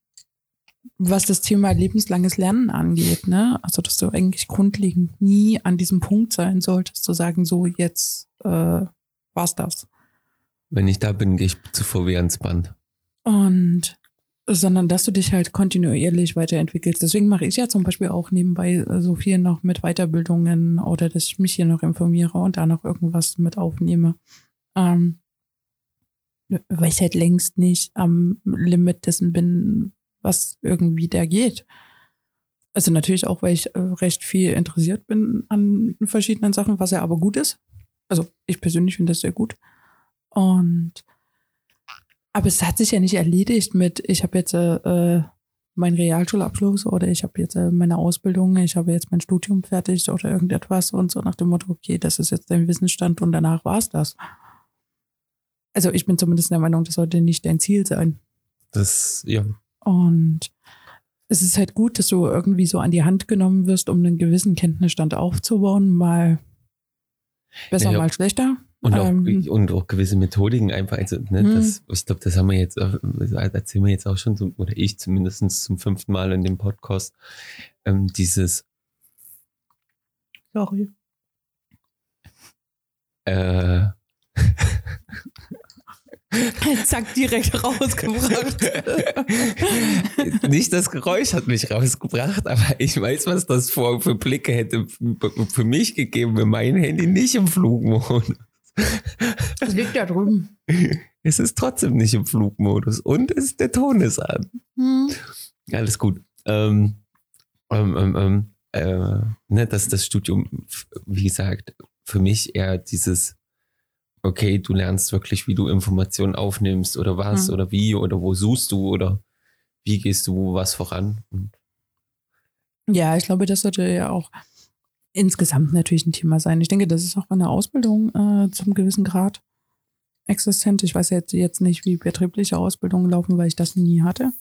[SPEAKER 1] was das Thema lebenslanges Lernen angeht, ne? Also, dass du eigentlich grundlegend nie an diesem Punkt sein solltest, zu sagen, so, jetzt äh, war's das.
[SPEAKER 2] Wenn ich da bin, gehe ich zu VW ans Band.
[SPEAKER 1] Und sondern dass du dich halt kontinuierlich weiterentwickelst. Deswegen mache ich ja zum Beispiel auch nebenbei äh, so viel noch mit Weiterbildungen oder dass ich mich hier noch informiere und da noch irgendwas mit aufnehme. Ähm, weil ich halt längst nicht am Limit dessen bin, was irgendwie da geht. Also natürlich auch, weil ich äh, recht viel interessiert bin an verschiedenen Sachen, was ja aber gut ist. Also ich persönlich finde das sehr gut. Und aber es hat sich ja nicht erledigt mit, ich habe jetzt äh, meinen Realschulabschluss oder ich habe jetzt äh, meine Ausbildung, ich habe jetzt mein Studium fertig oder irgendetwas und so nach dem Motto, okay, das ist jetzt dein Wissensstand und danach war's das. Also ich bin zumindest der Meinung, das sollte nicht dein Ziel sein.
[SPEAKER 2] Das, ja.
[SPEAKER 1] Und es ist halt gut, dass du irgendwie so an die Hand genommen wirst, um einen gewissen Kenntnisstand aufzubauen, mal besser,
[SPEAKER 2] Ja.
[SPEAKER 1] mal schlechter.
[SPEAKER 2] Und auch,
[SPEAKER 1] Ähm.
[SPEAKER 2] und auch gewisse Methodiken einfach, also, ne,
[SPEAKER 1] Hm.
[SPEAKER 2] das, ich glaube, das haben wir jetzt, das erzählen wir jetzt auch schon, zum, oder ich zumindest zum fünften Mal in dem Podcast, ähm, dieses,
[SPEAKER 1] Sorry.
[SPEAKER 2] äh, (laughs)
[SPEAKER 1] Zack, direkt rausgebracht.
[SPEAKER 2] nicht das Geräusch hat mich rausgebracht, aber ich weiß, was das vor, für Blicke hätte für mich gegeben, wenn mein Handy nicht im Flugmodus.
[SPEAKER 1] Das liegt da drüben.
[SPEAKER 2] Es ist trotzdem nicht im Flugmodus und es, der Ton ist an.
[SPEAKER 1] Hm.
[SPEAKER 2] Alles gut. Ähm, ähm, ähm, ähm, äh, ne, dass das Studium, wie gesagt, für mich eher dieses, okay, du lernst wirklich, wie du Informationen aufnimmst oder was
[SPEAKER 1] Mhm.
[SPEAKER 2] oder wie oder wo suchst du oder wie gehst du was voran. Und
[SPEAKER 1] Ja, ich glaube, das sollte ja auch insgesamt natürlich ein Thema sein. Ich denke, das ist auch in der Ausbildung äh, zum gewissen Grad existent. Ich weiß jetzt, jetzt nicht, wie betriebliche Ausbildungen laufen, weil ich das nie hatte,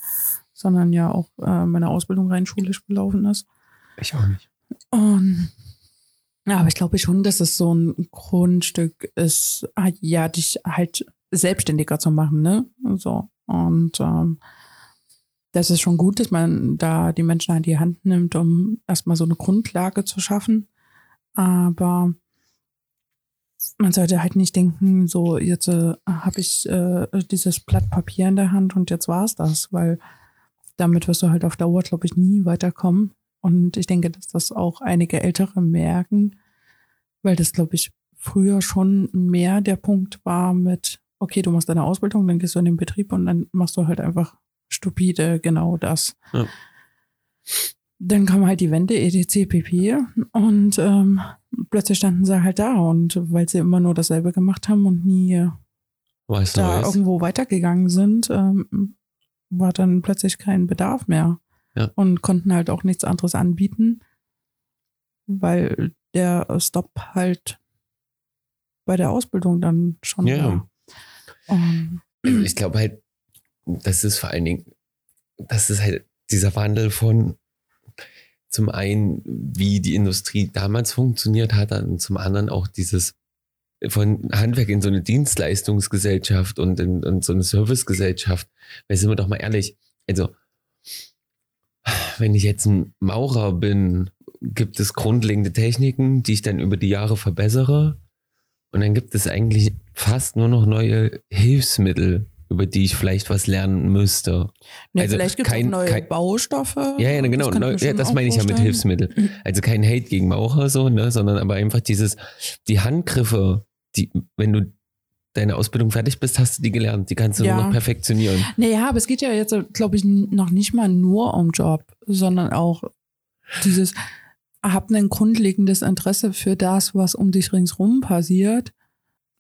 [SPEAKER 1] sondern ja auch äh, meine Ausbildung rein schulisch gelaufen ist.
[SPEAKER 2] ich auch nicht.
[SPEAKER 1] Und aber ich glaube schon, dass es so ein Grundstück ist, ah, ja, dich halt selbstständiger zu machen, ne? So. Und ähm, das ist schon gut, dass man da die Menschen an die Hand nimmt, um erstmal so eine Grundlage zu schaffen. Aber man sollte halt nicht denken, so jetzt äh, habe ich äh, dieses Blatt Papier in der Hand und jetzt war's das, weil damit wirst du halt auf Dauer, glaube ich, nie weiterkommen. Und ich denke, dass das auch einige Ältere merken, weil das, glaube ich, früher schon mehr der Punkt war mit, okay, du machst deine Ausbildung, dann gehst du in den Betrieb und dann machst du halt einfach stupide genau das.
[SPEAKER 2] Ja.
[SPEAKER 1] Dann kam halt die Wende, EDC, PP und ähm, plötzlich standen sie halt da und weil sie immer nur dasselbe gemacht haben und nie
[SPEAKER 2] Was
[SPEAKER 1] da
[SPEAKER 2] Neues.
[SPEAKER 1] irgendwo weitergegangen sind, ähm, war dann plötzlich kein Bedarf mehr.
[SPEAKER 2] Ja.
[SPEAKER 1] Und konnten halt auch nichts anderes anbieten, weil der Stop halt bei der Ausbildung dann schon
[SPEAKER 2] Ja.
[SPEAKER 1] war. Und,
[SPEAKER 2] Also ich glaube halt, das ist vor allen Dingen, das ist halt dieser Wandel von zum einen, wie die Industrie damals funktioniert hat, und zum anderen auch dieses von Handwerk in so eine Dienstleistungsgesellschaft und in, in so eine Servicegesellschaft. Weil sind wir doch mal ehrlich, also wenn ich jetzt ein Maurer bin, gibt es grundlegende Techniken, die ich dann über die Jahre verbessere. Und dann gibt es eigentlich fast nur noch neue Hilfsmittel, über die ich vielleicht was lernen müsste.
[SPEAKER 1] ne,
[SPEAKER 2] Also
[SPEAKER 1] vielleicht gibt es neue
[SPEAKER 2] kein-
[SPEAKER 1] Baustoffe.
[SPEAKER 2] Ja, ja, genau.
[SPEAKER 1] Das
[SPEAKER 2] Neu, ja, das meine ich ja mit. Hilfsmittel. Also kein Hate gegen Maurer so, ne, sondern aber einfach dieses, die Handgriffe, die, wenn du deine Ausbildung fertig bist, hast du die gelernt. Die kannst du
[SPEAKER 1] Ja.
[SPEAKER 2] nur noch perfektionieren.
[SPEAKER 1] Naja, aber es geht ja jetzt, glaube ich, noch nicht mal nur um Job, sondern auch dieses, hab ein grundlegendes Interesse für das, was um dich ringsrum passiert.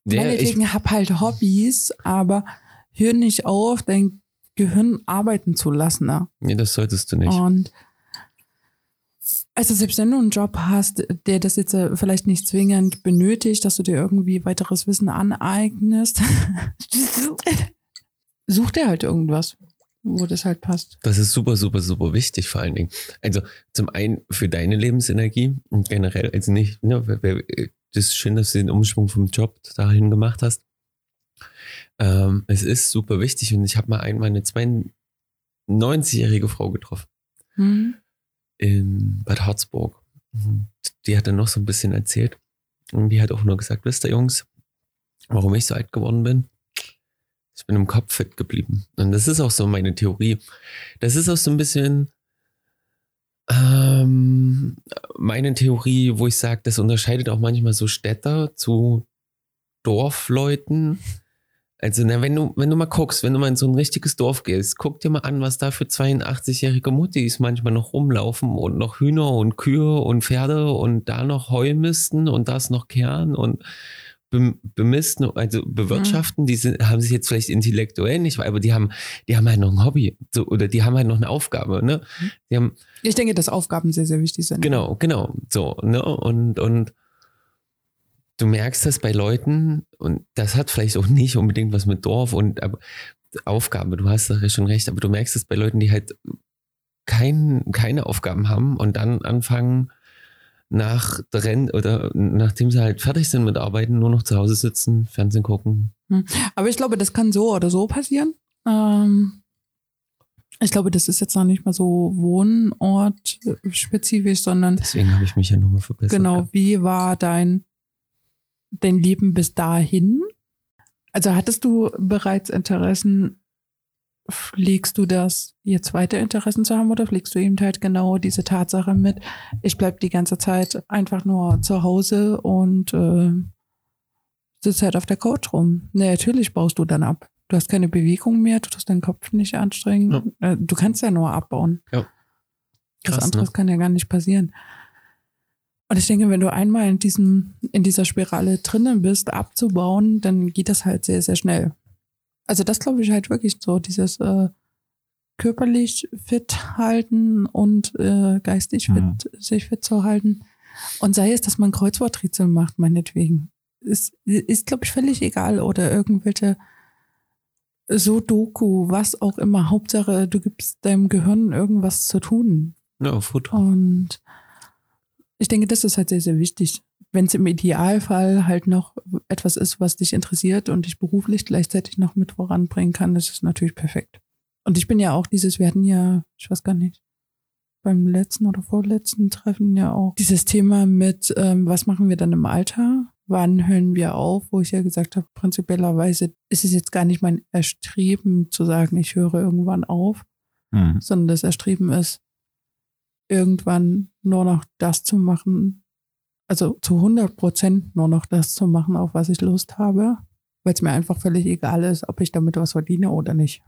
[SPEAKER 2] Ja, ich,
[SPEAKER 1] Meinetwegen hab halt Hobbys, aber hör nicht auf, dein Gehirn arbeiten zu lassen. Ne?
[SPEAKER 2] nee, das solltest du nicht.
[SPEAKER 1] Und also selbst wenn du einen Job hast, der das jetzt äh, vielleicht nicht zwingend benötigt, dass du dir irgendwie weiteres Wissen aneignest, (laughs) such dir halt irgendwas, wo das halt passt.
[SPEAKER 2] Das ist super, super, super wichtig vor allen Dingen. Also zum einen für deine Lebensenergie und generell, also nicht, ne, das ist schön, dass du den Umschwung vom Job dahin gemacht hast. Ähm, es ist super wichtig und ich habe mal einmal eine 92-jährige Frau getroffen
[SPEAKER 1] Hm?
[SPEAKER 2] In Bad Harzburg. Und Die hat dann noch so ein bisschen erzählt und die hat auch nur gesagt, wisst ihr Jungs, warum ich so alt geworden bin? Ich bin im Kopf fit geblieben. Und das ist auch so meine Theorie. Das ist auch so ein bisschen ähm, meine Theorie, wo ich sage, das unterscheidet auch manchmal so Städter zu Dorfleuten. Also, na, wenn du, wenn du mal guckst, wenn du mal in so ein richtiges Dorf gehst, guck dir mal an, was da für 82-jährige Muttis manchmal noch rumlaufen und noch Hühner und Kühe und Pferde und da noch Heumisten und das noch Kern und bem- bemisten, also bewirtschaften, die sind, haben sich jetzt vielleicht intellektuell nicht, aber die haben, die haben halt noch ein Hobby, so, oder die haben halt noch eine Aufgabe, ne? Die haben,
[SPEAKER 1] Ich denke, dass Aufgaben sehr, sehr wichtig sind.
[SPEAKER 2] Genau, genau. So, ne? Und, und du merkst das bei Leuten, und das hat vielleicht auch nicht unbedingt was mit Dorf und aber Aufgabe, du hast da schon recht, aber du merkst es bei Leuten, die halt kein, keine Aufgaben haben und dann anfangen, nach Renn oder nachdem sie halt fertig sind mit Arbeiten, nur noch zu Hause sitzen, Fernsehen gucken.
[SPEAKER 1] Hm. Aber ich glaube, das kann so oder so passieren. Ähm, ich glaube, das ist jetzt noch nicht mal so wohnortspezifisch, sondern.
[SPEAKER 2] Deswegen habe ich mich ja nochmal verbessert.
[SPEAKER 1] Genau, wie war dein, dein Leben bis dahin? Also hattest du bereits Interessen, pflegst du das, jetzt weiter Interessen zu haben oder pflegst du eben halt genau diese Tatsache mit, ich bleib die ganze Zeit einfach nur zu Hause und äh, sitze halt auf der Couch rum. Nee, natürlich baust du dann ab. Du hast keine Bewegung mehr, du tust deinen Kopf nicht anstrengen. Ja. Äh, du kannst ja nur abbauen.
[SPEAKER 2] Ja.
[SPEAKER 1] Krass, Was anderes ne? kann ja gar nicht passieren. Und ich denke, wenn du einmal in diesem, in dieser Spirale drinnen bist, abzubauen, dann geht das halt sehr, sehr schnell. Also das glaube ich halt wirklich so, dieses äh, körperlich fit halten und äh, geistig fit, mhm. sich fit zu halten. Und sei es, dass man Kreuzworträtsel macht, meinetwegen. Ist, ist glaube ich, völlig egal. Oder irgendwelche Sudoku, was auch immer. Hauptsache, du gibst deinem Gehirn irgendwas zu tun.
[SPEAKER 2] Ja, Futter.
[SPEAKER 1] Und ich denke, das ist halt sehr, sehr wichtig. Wenn es im Idealfall halt noch etwas ist, was dich interessiert und dich beruflich gleichzeitig noch mit voranbringen kann, das ist natürlich perfekt. Und ich bin ja auch dieses, wir hatten ja, ich weiß gar nicht, beim letzten oder vorletzten Treffen ja auch dieses Thema mit, ähm, was machen wir dann im Alter? wann hören wir auf, wo ich ja gesagt habe, prinzipiellerweise ist es jetzt gar nicht mein Erstreben zu sagen, ich höre irgendwann auf, mhm. sondern das Erstreben ist, irgendwann nur noch das zu machen, also zu 100 Prozent nur noch das zu machen, auf was ich Lust habe, weil es mir einfach völlig egal ist, ob ich damit was verdiene oder nicht.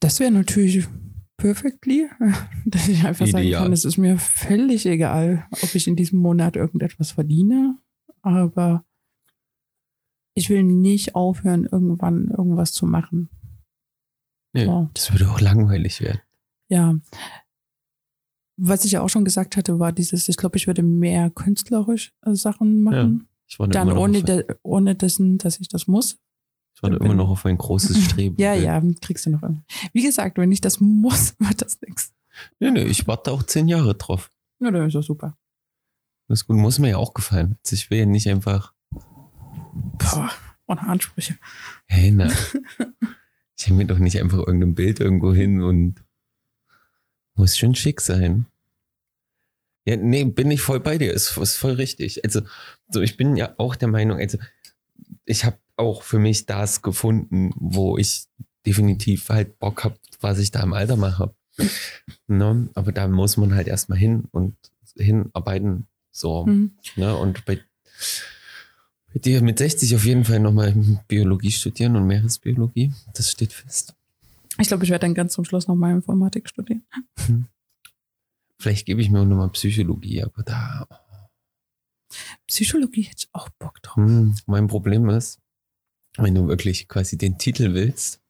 [SPEAKER 1] Das wäre natürlich perfectly, (laughs) dass ich einfach Ideal. sagen kann, es ist mir völlig egal, ob ich in diesem Monat irgendetwas verdiene aber ich will nicht aufhören, irgendwann irgendwas zu machen.
[SPEAKER 2] Nee, so. Das würde auch langweilig werden.
[SPEAKER 1] Ja. Was ich ja auch schon gesagt hatte, war dieses, ich glaube, ich würde mehr künstlerisch äh, Sachen machen. Ja, ich war Dann ohne, de, ohne dessen, dass ich das muss.
[SPEAKER 2] Ich war immer noch auf ein großes (laughs) Streben.
[SPEAKER 1] ja, ja, kriegst du noch irgendwie. Wie gesagt, wenn ich das muss, (laughs) wird das nichts.
[SPEAKER 2] Nee, nee, ich warte auch zehn Jahre drauf.
[SPEAKER 1] Ja, das ist doch super.
[SPEAKER 2] Das ist gut, muss mir ja auch gefallen. Ich will ja nicht einfach.
[SPEAKER 1] Boah, ohne Ansprüche.
[SPEAKER 2] Hey, na. ich hänge mir doch nicht einfach irgendein Bild irgendwo hin und muss schon schick sein. Ja, nee, bin ich voll bei dir. Ist, ist voll richtig. Also, so, ich bin ja auch der Meinung, also, ich habe auch für mich das gefunden, wo ich definitiv halt Bock habe, was ich da im Alter mache. Ne? Aber da muss man halt erstmal hin und hinarbeiten, so, mhm. ne? Und bei, bei dir mit 60 auf jeden Fall nochmal Biologie studieren und Meeresbiologie. Das steht fest.
[SPEAKER 1] Ich glaube, ich werde dann ganz zum Schluss nochmal Informatik studieren. Mhm.
[SPEAKER 2] Vielleicht gebe ich mir auch nochmal Psychologie, aber da.
[SPEAKER 1] Psychologie hätte ich auch Bock drauf.
[SPEAKER 2] Mhm. Mein Problem ist, wenn du wirklich quasi den Titel willst,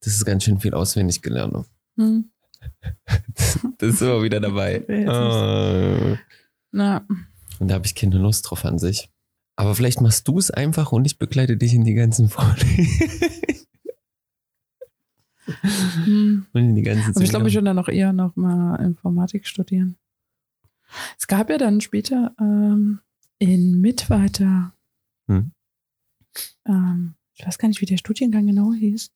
[SPEAKER 2] das ist ganz schön viel auswendig gelernt. Mhm. Das ist immer wieder dabei. (laughs) Oh.
[SPEAKER 1] Na.
[SPEAKER 2] Und da habe ich keine Lust drauf an sich. Aber vielleicht machst du es einfach und ich begleite dich in die ganzen Vorlesungen.
[SPEAKER 1] Hm. Und die ganzen Aber ich glaube, ich würde dann noch eher noch mal Informatik studieren. Es gab ja dann später ähm, in Mittweiter, hm. ähm, ich weiß gar nicht, wie der Studiengang genau hieß.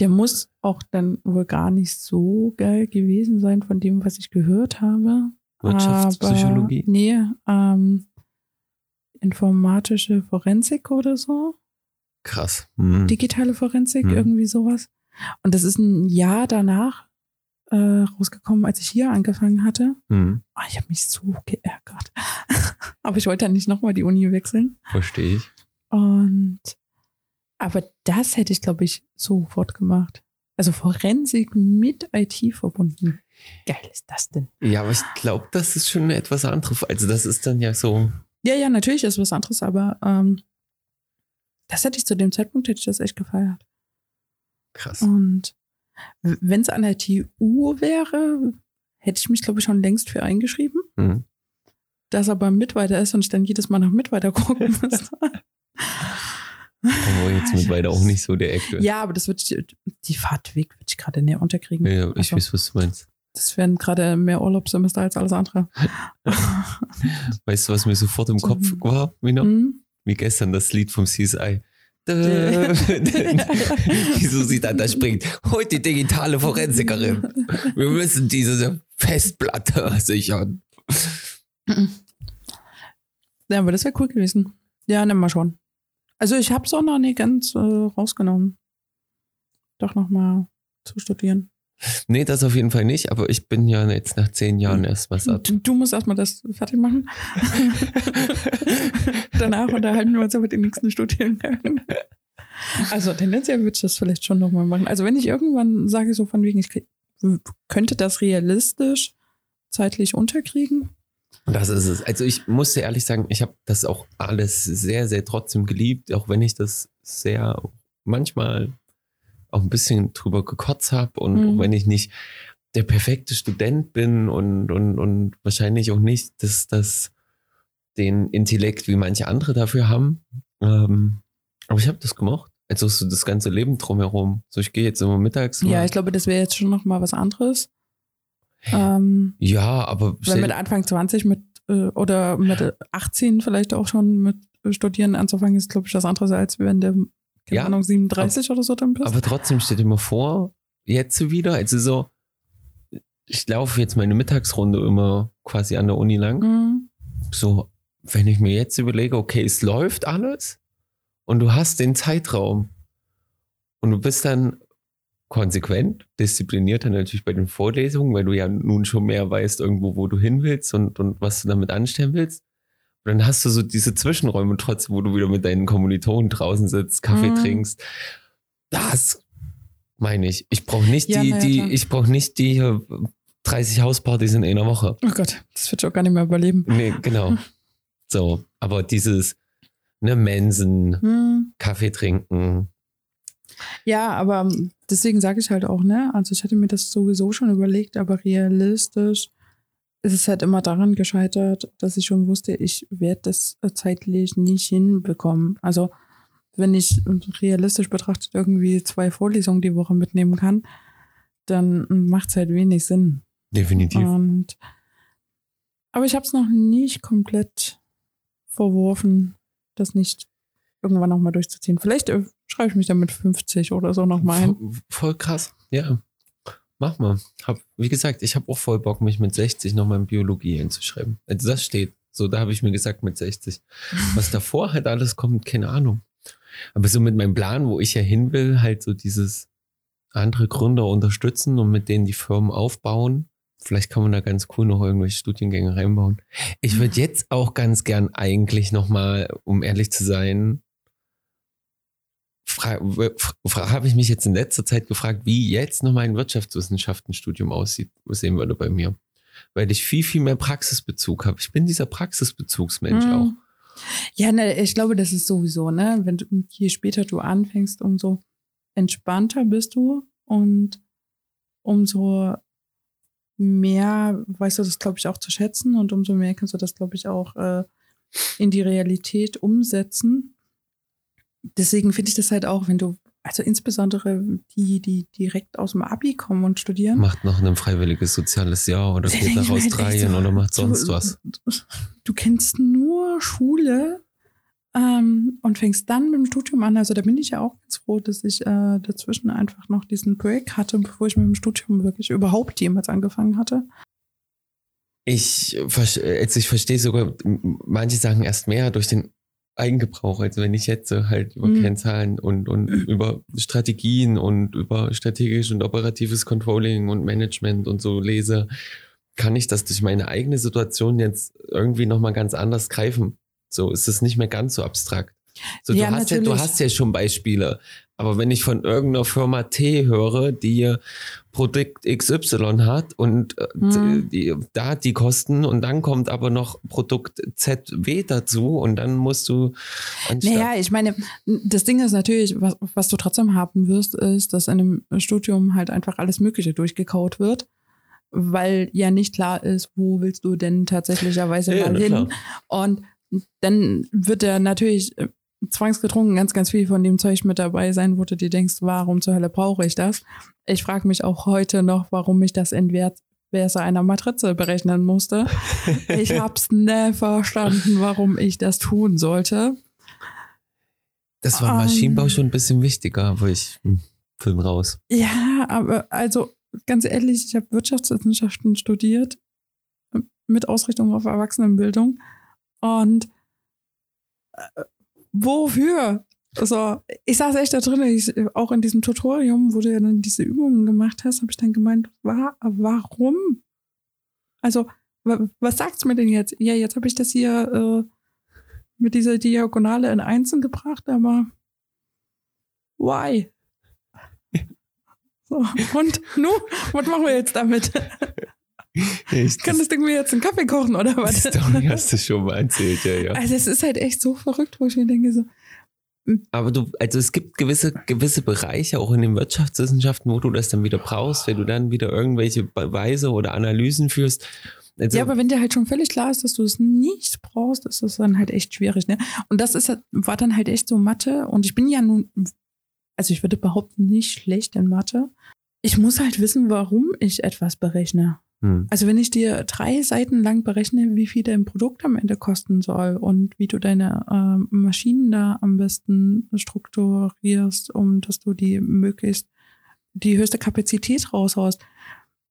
[SPEAKER 1] Der muss auch dann wohl gar nicht so geil gewesen sein von dem, was ich gehört habe.
[SPEAKER 2] Wirtschaftspsychologie?
[SPEAKER 1] Aber, nee, ähm, informatische Forensik oder so.
[SPEAKER 2] Krass.
[SPEAKER 1] Mhm. Digitale Forensik, mhm. irgendwie sowas. Und das ist ein Jahr danach äh, rausgekommen, als ich hier angefangen hatte. Mhm. Oh, ich habe mich so geärgert. (laughs) aber ich wollte ja nicht nochmal die Uni wechseln.
[SPEAKER 2] Verstehe ich.
[SPEAKER 1] Und aber das hätte ich, glaube ich, sofort gemacht. Also Forensik mit IT verbunden geil ist das denn?
[SPEAKER 2] Ja, aber ich glaube, das ist schon etwas anderes. Also das ist dann ja so.
[SPEAKER 1] Ja, ja, natürlich ist was anderes, aber ähm, das hätte ich zu dem Zeitpunkt, hätte ich das echt gefeiert.
[SPEAKER 2] Krass.
[SPEAKER 1] Und wenn es an der TU wäre, hätte ich mich, glaube ich, schon längst für eingeschrieben. Mhm. Das aber mit weiter ist und ich dann jedes Mal nach mit weiter gucken (laughs) muss.
[SPEAKER 2] Aber jetzt mittlerweile auch nicht so der Ecke.
[SPEAKER 1] Ja, aber das wird die Fahrtweg würde ich gerade näher unterkriegen.
[SPEAKER 2] Ja, ich
[SPEAKER 1] Also,
[SPEAKER 2] weiß, was du meinst.
[SPEAKER 1] Das werden gerade mehr Urlaubssemester als alles andere. (laughs)
[SPEAKER 2] Weißt du, was mir sofort im. Kopf (laughs) war, Mina?
[SPEAKER 1] Hm?
[SPEAKER 2] Wie gestern das Lied vom CSI. (laughs) Wieso sie dann da springt. Heute digitale Forensikerin. Wir müssen diese Festplatte sichern.
[SPEAKER 1] Ja, aber das wäre cool gewesen. Ja, nimm mal schon. Also ich habe es auch noch nicht ganz äh, rausgenommen. Doch noch mal zu studieren.
[SPEAKER 2] Nee, das auf jeden Fall nicht, aber ich bin ja jetzt nach zehn Jahren erst was ab.
[SPEAKER 1] Du, du musst erstmal das fertig machen. (laughs) Danach unterhalten wir uns über den nächsten Studiengang. Also tendenziell würde ich das vielleicht schon nochmal machen. Also wenn ich irgendwann sage, so von wegen, ich könnte das realistisch zeitlich unterkriegen.
[SPEAKER 2] Das ist es. Also ich muss dir ehrlich sagen, ich habe das auch alles sehr, sehr trotzdem geliebt, auch wenn ich das sehr manchmal auch ein bisschen drüber gekotzt habe und
[SPEAKER 1] Mhm.
[SPEAKER 2] auch wenn ich nicht der perfekte Student bin und, und, und wahrscheinlich auch nicht dass das den Intellekt wie manche andere dafür haben. Ähm, aber ich habe das gemocht. Also so das ganze Leben drumherum. So, ich gehe jetzt immer mittags.
[SPEAKER 1] Ja,
[SPEAKER 2] mal-
[SPEAKER 1] ich glaube, das wäre jetzt schon nochmal was anderes. Ähm,
[SPEAKER 2] ja, aber
[SPEAKER 1] Weil mit Anfang 20 mit äh, oder mit 18 vielleicht auch schon mit äh, Studieren anzufangen, ist, glaube ich, was anderes, als wenn du, keine
[SPEAKER 2] Ja,
[SPEAKER 1] Ahnung, 37 oder so dann bist.
[SPEAKER 2] Aber trotzdem dir mal vor, jetzt wieder, also so, ich laufe jetzt meine Mittagsrunde immer quasi an der Uni lang.
[SPEAKER 1] Mhm.
[SPEAKER 2] So, wenn ich mir jetzt überlege, okay, es läuft alles und du hast den Zeitraum und du bist dann konsequent, diszipliniert dann natürlich bei den Vorlesungen, weil du ja nun schon mehr weißt irgendwo, wo du hin willst und, und was du damit anstellen willst. Und dann hast du so diese Zwischenräume trotzdem, wo du wieder mit deinen Kommilitonen draußen sitzt, Kaffee
[SPEAKER 1] Mhm.
[SPEAKER 2] trinkst. Das meine ich. Ich brauche nicht
[SPEAKER 1] Ja,
[SPEAKER 2] die,
[SPEAKER 1] ja,
[SPEAKER 2] die,
[SPEAKER 1] klar.
[SPEAKER 2] ich brauche nicht die äh, 30 Hauspartys in einer Woche.
[SPEAKER 1] Oh Gott, das wird ich auch gar nicht mehr überleben.
[SPEAKER 2] Nee, genau. (laughs) So, aber dieses, ne, Mensen,
[SPEAKER 1] Hm.
[SPEAKER 2] Kaffee trinken.
[SPEAKER 1] Ja, aber ähm, deswegen sage ich halt auch, ne? Also ich hatte mir das sowieso schon überlegt, aber realistisch ist es halt immer daran gescheitert, dass ich schon wusste, ich werde das äh, zeitlich nicht hinbekommen. Also wenn ich realistisch betrachtet irgendwie zwei Vorlesungen die Woche mitnehmen kann, dann macht es halt wenig Sinn.
[SPEAKER 2] Definitiv.
[SPEAKER 1] Und aber ich habe es noch nicht komplett verworfen, das nicht irgendwann nochmal durchzuziehen. Vielleicht äh, schreibe ich mich dann mit 50 oder so nochmal ein.
[SPEAKER 2] Voll, voll krass. Ja. Mach mal. Hab, wie gesagt, ich habe auch voll Bock, mich mit 60 nochmal in Biologie einzuschreiben. Also das steht. So, da habe ich mir gesagt, mit 60. (laughs) Was davor halt alles kommt, keine Ahnung. Aber so mit meinem Plan, wo ich ja hin will, halt so dieses andere Gründer unterstützen und mit denen die Firmen aufbauen. Vielleicht kann man da ganz cool noch irgendwelche Studiengänge reinbauen. Ich würde (laughs) jetzt auch ganz gern eigentlich nochmal, um ehrlich zu sein, habe ich mich jetzt in letzter Zeit gefragt, wie jetzt noch mein Wirtschaftswissenschaftenstudium aussieht, sehen würde bei mir. Weil ich viel, viel mehr Praxisbezug habe. Ich bin dieser Praxisbezugsmensch
[SPEAKER 1] Mhm.
[SPEAKER 2] auch.
[SPEAKER 1] Ja, ne, ich glaube, das ist sowieso, ne? Wenn du, je später du anfängst, umso entspannter bist du und umso mehr weißt du das, glaube ich, auch zu schätzen und umso mehr kannst du das, glaube ich, auch äh, in die Realität umsetzen. Deswegen finde ich das halt auch, wenn du, also insbesondere die, die direkt aus dem Abi kommen und studieren.
[SPEAKER 2] Macht noch ein freiwilliges soziales Jahr oder geht nach
[SPEAKER 1] mir halt
[SPEAKER 2] Australien
[SPEAKER 1] so,
[SPEAKER 2] oder macht
[SPEAKER 1] du-
[SPEAKER 2] sonst was.
[SPEAKER 1] Du kennst nur Schule ähm, und fängst dann mit dem Studium an. Also da bin ich ja auch ganz froh, dass ich äh, dazwischen einfach noch diesen Break hatte, bevor ich mit dem Studium wirklich überhaupt jemals angefangen hatte.
[SPEAKER 2] Ich, also ich verstehe sogar manche Sachen erst mehr durch den Eigengebrauch. Also wenn ich jetzt so halt über
[SPEAKER 1] Mhm.
[SPEAKER 2] Kennzahlen und, und über Strategien und über strategisch und operatives Controlling und Management und so lese, kann ich das durch meine eigene Situation jetzt irgendwie nochmal ganz anders greifen. So ist es nicht mehr ganz so abstrakt. So,
[SPEAKER 1] Ja,
[SPEAKER 2] du, hast ja, du hast ja schon Beispiele. Aber wenn ich von irgendeiner Firma T höre, die Produkt XY hat und
[SPEAKER 1] Mhm.
[SPEAKER 2] die, da hat die Kosten und dann kommt aber noch Produkt ZW dazu und dann musst du
[SPEAKER 1] Naja, ich meine, das Ding ist natürlich, was, was du trotzdem haben wirst, ist, dass in einem Studium halt einfach alles Mögliche durchgekaut wird, weil ja nicht klar ist, wo willst du denn tatsächlicherweise
[SPEAKER 2] Ja,
[SPEAKER 1] mal hin.
[SPEAKER 2] klar.
[SPEAKER 1] Und dann wird er natürlich äh, zwangsgetrunken ganz, ganz viel von dem Zeug mit dabei sein, wo du dir denkst, warum zur Hölle brauche ich das? Ich frage mich auch heute noch, warum ich das Entwertwerte einer Matrize berechnen musste. (laughs) Ich hab's nie verstanden, warum ich das tun sollte.
[SPEAKER 2] Das war im
[SPEAKER 1] Ähm.
[SPEAKER 2] Maschinenbau schon ein bisschen wichtiger, aber ich hm, Film raus.
[SPEAKER 1] Ja, aber also ganz ehrlich, ich habe Wirtschaftswissenschaften studiert mit Ausrichtung auf Erwachsenenbildung und äh, wofür? Also, ich saß echt da drin, ich, auch in diesem Tutorium, wo du ja dann diese Übungen gemacht hast, habe ich dann gemeint, wa warum? Also, wa was sagt's mir denn jetzt? Ja, jetzt habe ich das hier äh, mit dieser Diagonale in Einsen gebracht, aber why? So, und nu, was machen wir jetzt damit? (laughs)
[SPEAKER 2] Ich,
[SPEAKER 1] Kann das Ding mir jetzt einen Kaffee kochen oder
[SPEAKER 2] die
[SPEAKER 1] was?
[SPEAKER 2] Story hast du schon mal erzählt, ja, ja.
[SPEAKER 1] Also es ist halt echt so verrückt, wo ich mir denke, so,
[SPEAKER 2] Aber du, also es gibt gewisse, gewisse Bereiche auch in den Wirtschaftswissenschaften, wo du das dann wieder brauchst, wenn du dann wieder irgendwelche Beweise oder Analysen führst. Also,
[SPEAKER 1] ja, aber wenn dir halt schon völlig klar ist, dass du es nicht brauchst, ist das dann halt echt schwierig, ne? Und das ist, halt- war dann halt echt so Mathe. Und ich bin ja nun, also ich würde behaupten, nicht schlecht in Mathe. Ich muss halt wissen, warum ich etwas berechne.
[SPEAKER 2] Hm,
[SPEAKER 1] Also wenn ich dir drei Seiten lang berechne, wie viel dein Produkt am Ende kosten soll und wie du deine ähm, Maschinen da am besten strukturierst, um dass du die möglichst die höchste Kapazität raushaust,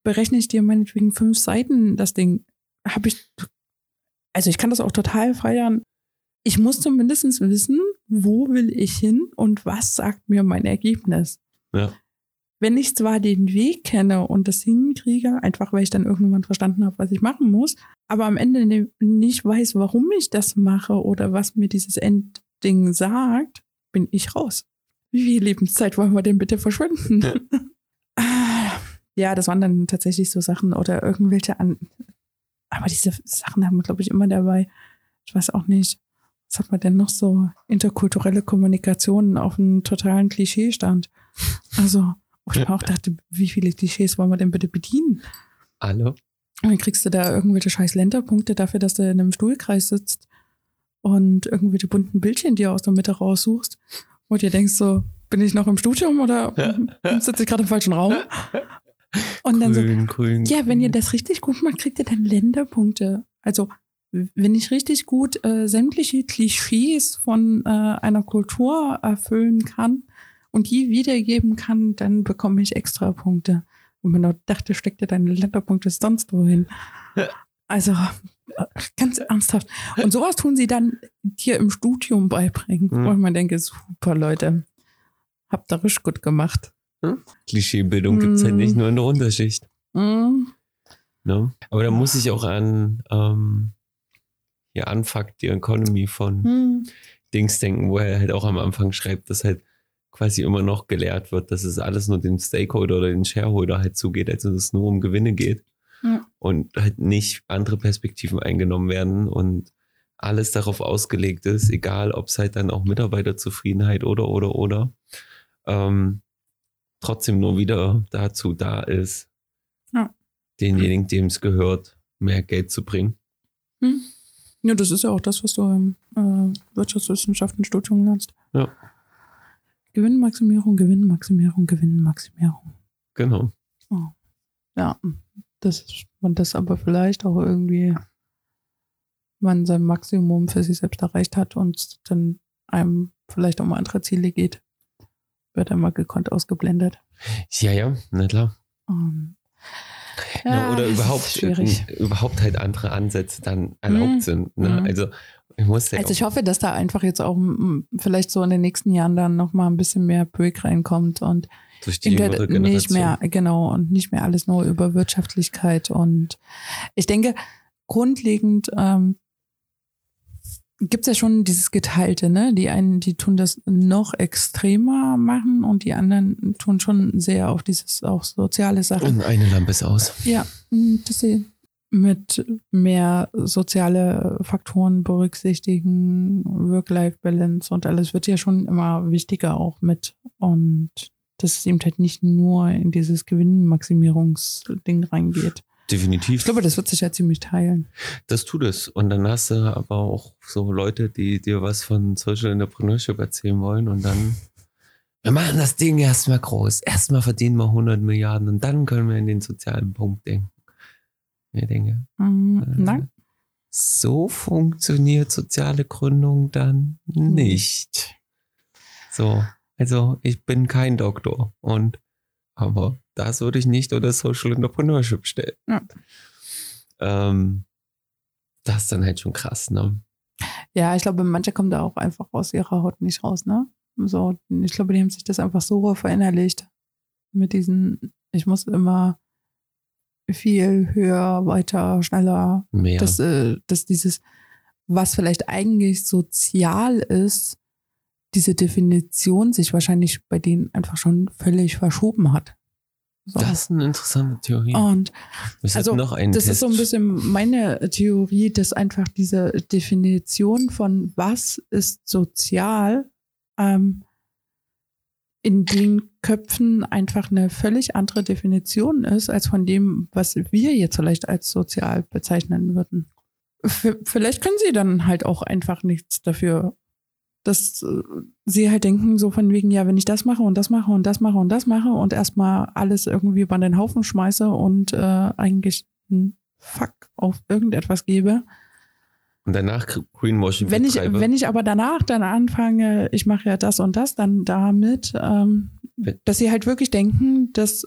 [SPEAKER 1] berechne ich dir meinetwegen fünf Seiten das Ding. Habe ich, also ich kann das auch total feiern. Ich muss zumindest wissen, wo will ich hin und was sagt mir mein Ergebnis
[SPEAKER 2] ja.
[SPEAKER 1] Wenn ich zwar den Weg kenne und das hinkriege, einfach weil ich dann irgendwann verstanden habe, was ich machen muss, aber am Ende ne- nicht weiß, warum ich das mache oder was mir dieses Endding sagt, bin ich raus. Wie viel Lebenszeit wollen wir denn bitte verschwenden?
[SPEAKER 2] Ja. (laughs)
[SPEAKER 1] Ah, ja, das waren dann tatsächlich so Sachen oder irgendwelche an. Aber diese Sachen haben wir, glaube ich, immer dabei. Ich weiß auch nicht. Was hat man denn noch so? Interkulturelle Kommunikation auf einem totalen Klischeestand. Also, wo ich mir auch dachte, wie viele Klischees wollen wir denn bitte bedienen?
[SPEAKER 2] Alle.
[SPEAKER 1] Und dann kriegst du da irgendwelche scheiß Länderpunkte dafür, dass du in einem Stuhlkreis sitzt und irgendwelche bunten Bildchen dir aus der Mitte raussuchst, wo du dir denkst so, bin ich noch im Studium oder (laughs) sitze ich gerade im falschen Raum? (laughs) Und dann so,
[SPEAKER 2] grün, grün.
[SPEAKER 1] ja, wenn ihr
[SPEAKER 2] grün.
[SPEAKER 1] das richtig gut macht, kriegt ihr dann Länderpunkte. Also, wenn ich richtig gut äh, sämtliche Klischees von äh, einer Kultur erfüllen kann und die wiedergeben kann, dann bekomme ich extra Punkte. Und man dachte, steckt ihr deine Länderpunkte sonst wohin? (laughs) Also, ganz ernsthaft. Und sowas tun sie dann dir im Studium beibringen.
[SPEAKER 2] Mhm.
[SPEAKER 1] Wo man denke, super Leute, habt ihr richtig gut gemacht.
[SPEAKER 2] Klischeebildung gibt es halt
[SPEAKER 1] Mm.
[SPEAKER 2] nicht nur in der Unterschicht.
[SPEAKER 1] Mhm.
[SPEAKER 2] Ne? Aber da muss ich auch an ähm, ja, Unfuck the Economy von
[SPEAKER 1] Mhm.
[SPEAKER 2] Dings denken, wo er halt auch am Anfang schreibt, dass halt quasi immer noch gelehrt wird, dass es alles nur den Stakeholder oder den Shareholder halt zugeht, also dass es nur um Gewinne geht
[SPEAKER 1] Ja.
[SPEAKER 2] und halt nicht andere Perspektiven eingenommen werden und alles darauf ausgelegt ist, egal ob es halt dann auch Mitarbeiterzufriedenheit oder oder oder ähm, trotzdem nur wieder dazu da ist,
[SPEAKER 1] Ja.
[SPEAKER 2] denjenigen, dem es gehört, mehr Geld zu bringen.
[SPEAKER 1] Hm. Ja, das ist ja auch das, was du im äh, Wirtschaftswissenschaften-Studium lernst.
[SPEAKER 2] Ja.
[SPEAKER 1] Gewinnmaximierung, Gewinnmaximierung, Gewinnmaximierung.
[SPEAKER 2] Genau.
[SPEAKER 1] Ja, das, man das aber vielleicht auch irgendwie man sein Maximum für sich selbst erreicht hat und dann einem vielleicht um andere Ziele geht, wird einmal gekonnt ausgeblendet.
[SPEAKER 2] Ja, ja, na klar.
[SPEAKER 1] Ähm,
[SPEAKER 2] Ja, oder
[SPEAKER 1] das ist
[SPEAKER 2] überhaupt, äh, überhaupt halt andere Ansätze dann erlaubt
[SPEAKER 1] Mhm.
[SPEAKER 2] sind. Ne?
[SPEAKER 1] Mhm.
[SPEAKER 2] Also ich muss
[SPEAKER 1] Also ich hoffe, dass da einfach jetzt auch mm, vielleicht so in den nächsten Jahren dann noch mal ein bisschen mehr Break reinkommt und
[SPEAKER 2] durch die jüngere
[SPEAKER 1] nicht mehr, genau, und nicht mehr alles nur über Wirtschaftlichkeit. Und ich denke, grundlegend ähm, gibt es ja schon dieses Geteilte, ne? Die einen, die tun das noch extremer machen und die anderen tun schon sehr auf dieses auch soziale Sachen.
[SPEAKER 2] Und eine Lampe ist aus.
[SPEAKER 1] Ja, mh, dass sie mit mehr soziale Faktoren berücksichtigen, Work-Life-Balance und alles wird ja schon immer wichtiger auch mit. Und dass es eben halt nicht nur in dieses Gewinnmaximierungsding reingeht.
[SPEAKER 2] definitiv.
[SPEAKER 1] Ich glaube, das wird sich ja ziemlich teilen.
[SPEAKER 2] Das tut es. Und dann hast du aber auch so Leute, die dir was von Social Entrepreneurship erzählen wollen und dann, wir machen das Ding erstmal groß. Erstmal verdienen wir 100 Milliarden und dann können wir in den sozialen Punkt denken. Ich denke,
[SPEAKER 1] Mhm.
[SPEAKER 2] Äh,
[SPEAKER 1] Nein.
[SPEAKER 2] so funktioniert soziale Gründung dann nicht. So, also ich bin kein Doktor und aber das würde ich nicht unter Social Entrepreneurship stellen.
[SPEAKER 1] Ja.
[SPEAKER 2] Ähm, das ist dann halt schon krass, ne?
[SPEAKER 1] Ja, ich glaube, manche kommen da auch einfach aus ihrer Haut nicht raus, ne? So, ich glaube, die haben sich das einfach so verinnerlicht. Mit diesen, ich muss immer viel höher, weiter, schneller.
[SPEAKER 2] Mehr.
[SPEAKER 1] Dass, äh, dass dieses, was vielleicht eigentlich sozial ist, diese Definition sich wahrscheinlich bei denen einfach schon völlig verschoben hat. So.
[SPEAKER 2] das ist eine interessante Theorie.
[SPEAKER 1] Und
[SPEAKER 2] es
[SPEAKER 1] also,
[SPEAKER 2] noch einen
[SPEAKER 1] das
[SPEAKER 2] Test.
[SPEAKER 1] ist so ein bisschen meine Theorie, dass einfach diese Definition von was ist sozial ähm, in den Köpfen einfach eine völlig andere Definition ist als von dem, was wir jetzt vielleicht als sozial bezeichnen würden. V vielleicht können sie dann halt auch einfach nichts dafür, dass äh, sie halt denken so von wegen, ja, wenn ich das mache und das mache und das mache und das mache und erstmal alles irgendwie über den Haufen schmeiße und äh, eigentlich einen Fuck auf irgendetwas gebe.
[SPEAKER 2] Und danach Greenwashing
[SPEAKER 1] Wenn ich, wenn ich aber danach dann anfange, ich mache ja das und das, dann damit, ähm, dass sie halt wirklich denken, dass,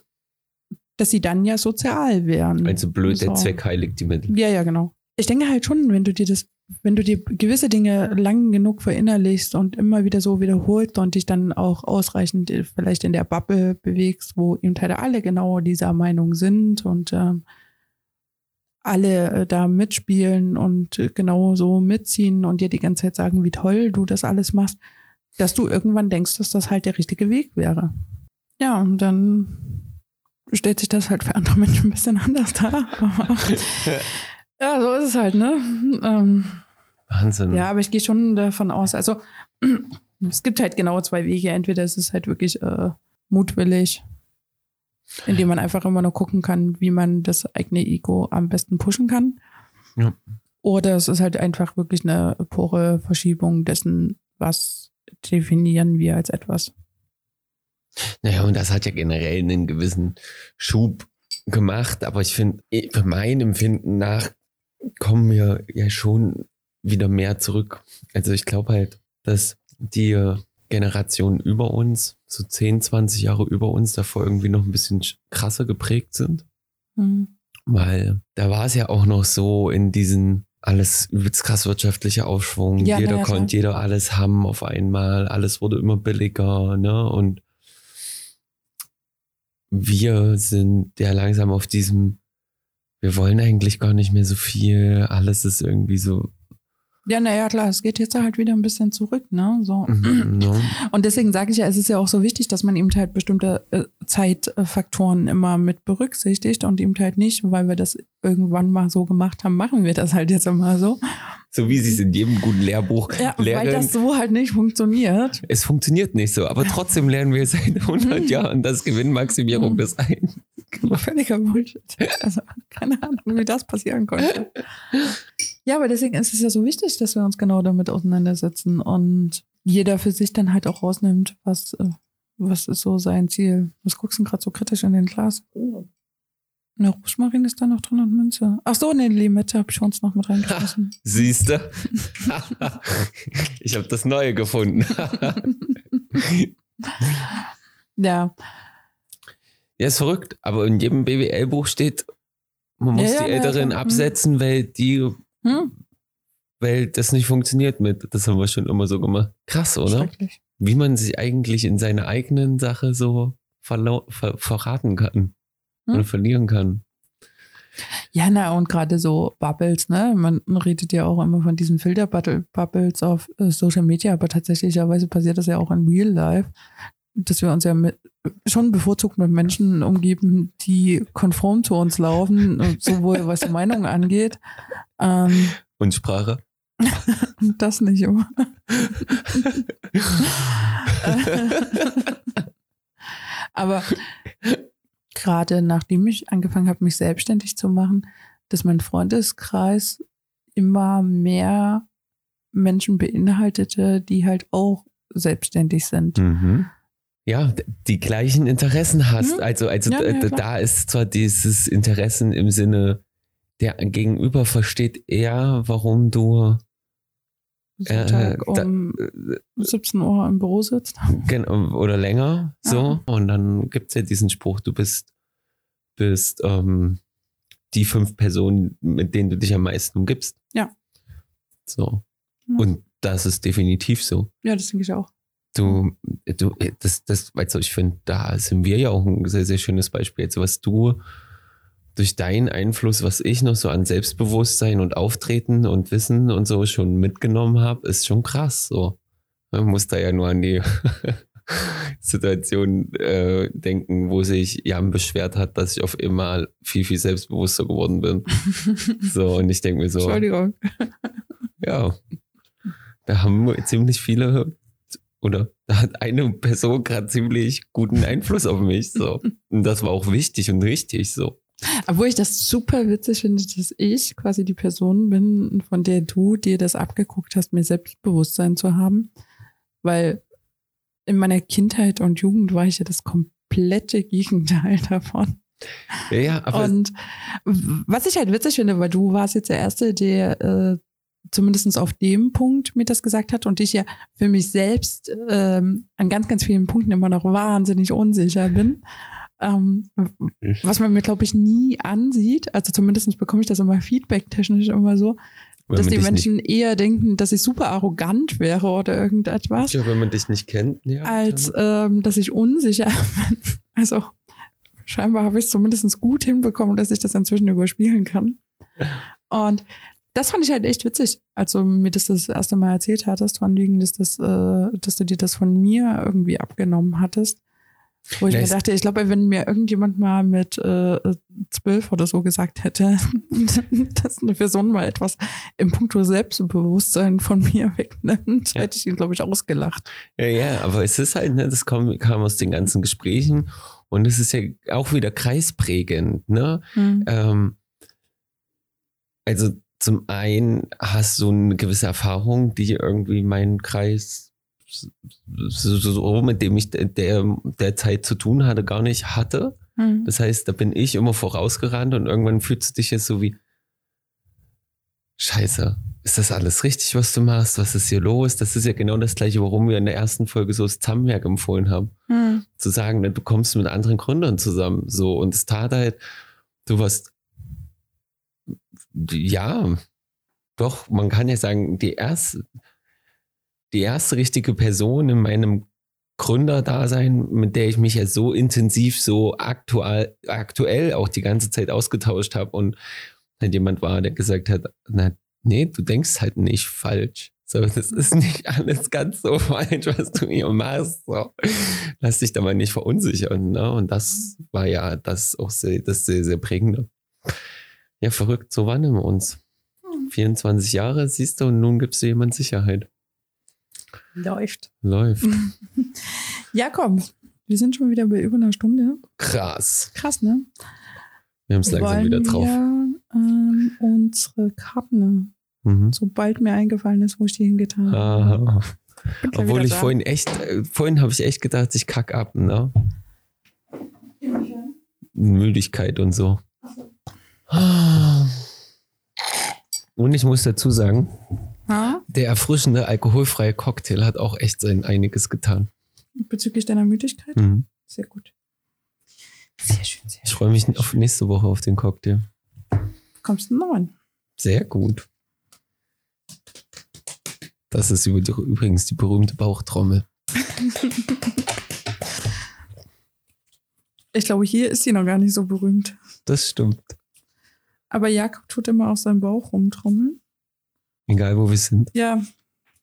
[SPEAKER 1] dass sie dann ja sozial wären.
[SPEAKER 2] also blöd, der
[SPEAKER 1] So.
[SPEAKER 2] Zweck heiligt die Mittel.
[SPEAKER 1] Ja, ja, genau. Ich denke halt schon, wenn du dir das, wenn du dir gewisse Dinge lang genug verinnerlichst und immer wieder so wiederholst und dich dann auch ausreichend vielleicht in der Bubble bewegst, wo eben halt alle genau dieser Meinung sind und ähm, alle äh, da mitspielen und äh, genau so mitziehen und dir die ganze Zeit sagen, wie toll du das alles machst, dass du irgendwann denkst, dass das halt der richtige Weg wäre. Ja, und dann stellt sich das halt für andere Menschen ein bisschen anders dar. (laughs) Ja, so ist es halt, ne? Ähm,
[SPEAKER 2] Wahnsinn.
[SPEAKER 1] ja, aber ich gehe schon davon aus, also (clears throat) es gibt halt genau zwei Wege. Entweder es ist halt wirklich äh, mutwillig, indem man einfach immer nur gucken kann, wie man das eigene Ego am besten pushen kann.
[SPEAKER 2] Ja.
[SPEAKER 1] Oder es ist halt einfach wirklich eine pure Verschiebung dessen, was definieren wir als etwas.
[SPEAKER 2] Naja, und das hat ja generell einen gewissen Schub gemacht, aber ich finde, für mein Empfinden nach kommen wir ja schon wieder mehr zurück. Also ich glaube halt, dass die Generationen über uns, so 10, 20 Jahre über uns, davor irgendwie noch ein bisschen krasser geprägt sind.
[SPEAKER 1] Hm.
[SPEAKER 2] Weil da war es ja auch noch so in diesen alles übelst krass wirtschaftlicher Aufschwung.
[SPEAKER 1] Ja,
[SPEAKER 2] jeder
[SPEAKER 1] ja,
[SPEAKER 2] konnte,
[SPEAKER 1] klar.
[SPEAKER 2] jeder alles haben auf einmal. Alles wurde immer billiger, ne? Und wir sind ja langsam auf diesem, wir wollen eigentlich gar nicht mehr so viel. Alles ist irgendwie so.
[SPEAKER 1] Ja, naja, klar, es geht jetzt halt wieder ein bisschen zurück, ne? So.
[SPEAKER 2] ne? (clears throat)
[SPEAKER 1] Und deswegen sage ich ja, es ist ja auch so wichtig, dass man eben halt bestimmte äh, Zeitfaktoren immer mit berücksichtigt und eben halt nicht, weil wir das irgendwann mal so gemacht haben, machen wir das halt jetzt immer so.
[SPEAKER 2] So wie sie es in jedem guten Lehrbuch
[SPEAKER 1] Ja, weil
[SPEAKER 2] lernen.
[SPEAKER 1] das so halt nicht funktioniert.
[SPEAKER 2] es funktioniert nicht so, aber trotzdem lernen wir seit (laughs) 100 Jahren, dass Gewinnmaximierung
[SPEAKER 1] Mhm.
[SPEAKER 2] das ein.
[SPEAKER 1] Völliger Bullshit. Also keine Ahnung, wie das passieren konnte. (laughs) Ja, aber deswegen ist es ja so wichtig, dass wir uns genau damit auseinandersetzen und jeder für sich dann halt auch rausnimmt, was, äh, was ist so sein Ziel. Was guckst du denn gerade so kritisch in den Glas? Eine Rosmarin ist da noch drin und Münze. Ach so, eine Limette habe ich uns noch mit reingeschmissen. (laughs)
[SPEAKER 2] Siehst du? (laughs) ich habe das Neue gefunden. (laughs)
[SPEAKER 1] ja,
[SPEAKER 2] ja, ist verrückt, aber in jedem BWL-Buch steht, man muss
[SPEAKER 1] Ja, ja,
[SPEAKER 2] die Älteren
[SPEAKER 1] ja.
[SPEAKER 2] absetzen, weil die,
[SPEAKER 1] hm?
[SPEAKER 2] weil das nicht funktioniert mit. Das haben wir schon immer so gemacht. Krass, oder? Wie man sich eigentlich in seiner eigenen Sache so ver verraten kann
[SPEAKER 1] Hm?
[SPEAKER 2] oder verlieren kann.
[SPEAKER 1] Ja, na, und gerade so Bubbles, ne? Man redet ja auch immer von diesen Filter-Bubbles auf äh, Social Media, aber tatsächlicherweise passiert das ja auch in Real Life, dass wir uns ja mit, schon bevorzugt mit Menschen umgeben, die konform zu uns laufen, sowohl was die Meinung angeht. Ähm,
[SPEAKER 2] Und Sprache? (laughs)
[SPEAKER 1] das nicht immer. (laughs) aber gerade nachdem ich angefangen habe, mich selbstständig zu machen, dass mein Freundeskreis immer mehr Menschen beinhaltete, die halt auch selbstständig sind.
[SPEAKER 2] Mhm. Ja, die gleichen Interessen hast.
[SPEAKER 1] Mhm.
[SPEAKER 2] Also, also
[SPEAKER 1] Ja, ja,
[SPEAKER 2] da ist zwar dieses Interessen im Sinne, der Gegenüber versteht eher, warum du da-
[SPEAKER 1] um
[SPEAKER 2] äh,
[SPEAKER 1] 17 Uhr im Büro sitzt. (laughs)
[SPEAKER 2] gen- oder länger so.
[SPEAKER 1] Ja.
[SPEAKER 2] Und dann gibt's ja diesen Spruch, du bist, bist ähm, die fünf Personen, mit denen du dich am meisten umgibst.
[SPEAKER 1] Ja.
[SPEAKER 2] So.
[SPEAKER 1] Ja.
[SPEAKER 2] Und das ist definitiv so.
[SPEAKER 1] Ja, das denke ich auch.
[SPEAKER 2] Du, du, das, das, weißt du, ich finde, da sind wir ja auch ein sehr, sehr schönes Beispiel. Also, was du durch deinen Einfluss, was ich noch so an Selbstbewusstsein und Auftreten und Wissen und so schon mitgenommen habe, ist schon krass. So. Man muss da ja nur an die (laughs) Situation äh, denken, wo sich Jan beschwert hat, dass ich auf einmal viel, viel selbstbewusster geworden bin. (laughs) So, und ich denke mir so,
[SPEAKER 1] Entschuldigung.
[SPEAKER 2] ja, da haben ziemlich viele oder da hat eine Person gerade ziemlich guten Einfluss auf mich. So. (laughs) Und das war auch wichtig und richtig so.
[SPEAKER 1] Obwohl ich das super witzig finde, dass ich quasi die Person bin, von der du dir das abgeguckt hast, mir Selbstbewusstsein zu haben. Weil in meiner Kindheit und Jugend war ich ja das komplette Gegenteil (laughs) davon.
[SPEAKER 2] Ja, ja, aber
[SPEAKER 1] und was ich halt witzig finde, weil du warst jetzt der Erste, der äh, zumindest auf dem Punkt mir das gesagt hat und ich ja für mich selbst ähm, an ganz, ganz vielen Punkten immer noch wahnsinnig unsicher bin. Ähm, was man mir, glaube ich, nie ansieht. Also zumindest bekomme ich das immer feedback-technisch immer so,
[SPEAKER 2] wenn
[SPEAKER 1] dass die Menschen eher denken, dass ich super arrogant wäre oder irgendetwas,
[SPEAKER 2] nicht, ja, wenn man dich nicht kennt, ja.
[SPEAKER 1] als ähm, dass ich unsicher (laughs) bin. Also scheinbar habe ich es zumindest gut hinbekommen, dass ich das inzwischen überspielen kann. Und das fand ich halt echt witzig, als du mir das das erste Mal erzählt hattest, von wegen, dass, das, äh, dass du dir das von mir irgendwie abgenommen hattest. Wo ich
[SPEAKER 2] Ja,
[SPEAKER 1] mir dachte, ich glaube, wenn mir irgendjemand mal mit äh, zwölf oder so gesagt hätte, (laughs) dass eine Person mal etwas im Punkto Selbstbewusstsein von mir wegnimmt,
[SPEAKER 2] Ja.
[SPEAKER 1] hätte ich ihn, glaube ich, ausgelacht.
[SPEAKER 2] Ja, ja, aber es ist halt, ne, das kam, kam aus den ganzen Gesprächen und es ist ja auch wieder kreisprägend, ne? Ähm, also zum einen hast du eine gewisse Erfahrung, die irgendwie meinen Kreis so, so, mit dem ich der, der Zeit zu tun hatte, gar nicht hatte.
[SPEAKER 1] Mhm.
[SPEAKER 2] Das heißt, da bin ich immer vorausgerannt und irgendwann fühlst du dich jetzt so wie Scheiße, ist das alles richtig, was du machst? Was ist hier los? Das ist ja genau das gleiche, warum wir in der ersten Folge so das Zusammenwerk empfohlen haben
[SPEAKER 1] Mhm.
[SPEAKER 2] zu sagen, ne, du kommst mit anderen Gründern zusammen. So, und es tat halt, du warst, ja, doch, man kann ja sagen, die erste, die erste richtige Person in meinem Gründerdasein, mit der ich mich ja so intensiv, so aktuell, aktuell auch die ganze Zeit ausgetauscht habe und halt jemand war, der gesagt hat, na, nee, du denkst halt nicht falsch. So, das ist nicht alles ganz so falsch, was du hier machst. So. Lass dich da mal nicht verunsichern. Ne? Und das war ja das auch sehr, das sehr, sehr prägende. Ja, verrückt, so waren wir uns. 24 Jahre, siehst du, und nun gibst du jemand Sicherheit.
[SPEAKER 1] Läuft.
[SPEAKER 2] Läuft. (laughs)
[SPEAKER 1] Ja, komm. Wir sind schon wieder bei über einer Stunde.
[SPEAKER 2] Krass.
[SPEAKER 1] Krass, ne?
[SPEAKER 2] Wir haben es langsam wieder drauf.
[SPEAKER 1] Wir, ähm, unsere Karten,
[SPEAKER 2] Mhm.
[SPEAKER 1] sobald mir eingefallen ist, wo ich die hingetan habe. Gleich
[SPEAKER 2] Obwohl ich
[SPEAKER 1] da.
[SPEAKER 2] vorhin echt, äh, vorhin habe ich echt gedacht, ich kack ab, ne? Müdigkeit und so. Und ich muss dazu sagen,
[SPEAKER 1] Ha?
[SPEAKER 2] der erfrischende alkoholfreie Cocktail hat auch echt sein einiges getan.
[SPEAKER 1] Bezüglich deiner Müdigkeit?
[SPEAKER 2] Mhm.
[SPEAKER 1] Sehr gut. Sehr schön, sehr
[SPEAKER 2] Ich
[SPEAKER 1] schön.
[SPEAKER 2] freue mich auf nächste Woche auf den Cocktail.
[SPEAKER 1] Kommst du neun?
[SPEAKER 2] Sehr gut. Das ist übrigens die berühmte Bauchtrommel. (laughs)
[SPEAKER 1] Ich glaube, hier ist sie noch gar nicht so berühmt.
[SPEAKER 2] Das stimmt.
[SPEAKER 1] Aber Jakob tut immer auf seinem Bauch rumtrommeln.
[SPEAKER 2] Egal wo wir sind.
[SPEAKER 1] Ja,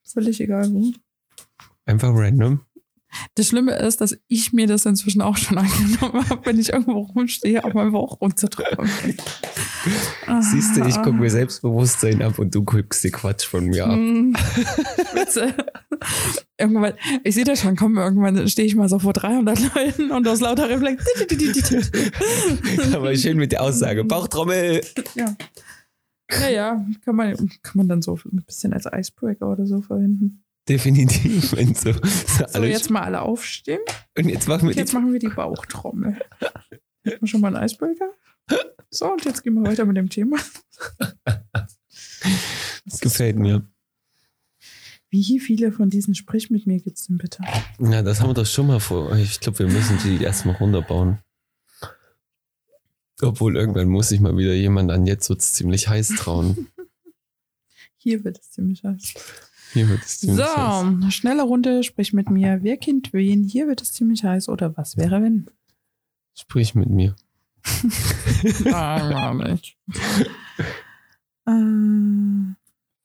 [SPEAKER 1] völlig egal wo.
[SPEAKER 2] Einfach random.
[SPEAKER 1] Das Schlimme ist, dass ich mir das inzwischen auch schon (laughs) angenommen habe, wenn ich irgendwo rumstehe, auf meinem Bauch runterzudrücken.
[SPEAKER 2] Siehst du, ich gucke mir Selbstbewusstsein ab und du guckst dir Quatsch von mir ab.
[SPEAKER 1] Spitze. irgendwann, ich sehe das schon kommen, irgendwann stehe ich mal so vor 300 Leuten und aus lauter Reflex.
[SPEAKER 2] Aber schön mit der Aussage, Bauchtrommel.
[SPEAKER 1] Ja. Ja, ja, kann man, kann man dann so ein bisschen als Icebreaker oder so verwenden.
[SPEAKER 2] Definitiv. Wenn so, so,
[SPEAKER 1] So, jetzt mal alle aufstehen.
[SPEAKER 2] und jetzt machen wir
[SPEAKER 1] Jetzt
[SPEAKER 2] die,
[SPEAKER 1] machen wir die Bauchtrommel. (laughs) Schon mal einen Icebreaker? So, und jetzt gehen wir weiter mit dem Thema. (laughs)
[SPEAKER 2] das gefällt mir.
[SPEAKER 1] Wie viele von diesen Sprich mit mir gibt's denn bitte?
[SPEAKER 2] Ja, das haben wir doch schon mal vor. Ich glaube, wir müssen die erstmal runterbauen. Obwohl irgendwann muss sich mal wieder jemand an jetzt wird's ziemlich heiß trauen. (laughs)
[SPEAKER 1] Hier wird es ziemlich heiß.
[SPEAKER 2] Hier wird es ziemlich heiß.
[SPEAKER 1] So, schnelle Runde, sprich mit mir. Wer kennt wen? Hier wird es ziemlich heiß. Oder was wäre wenn?
[SPEAKER 2] Sprich mit mir. (laughs)
[SPEAKER 1] Ah, ja, nicht. äh,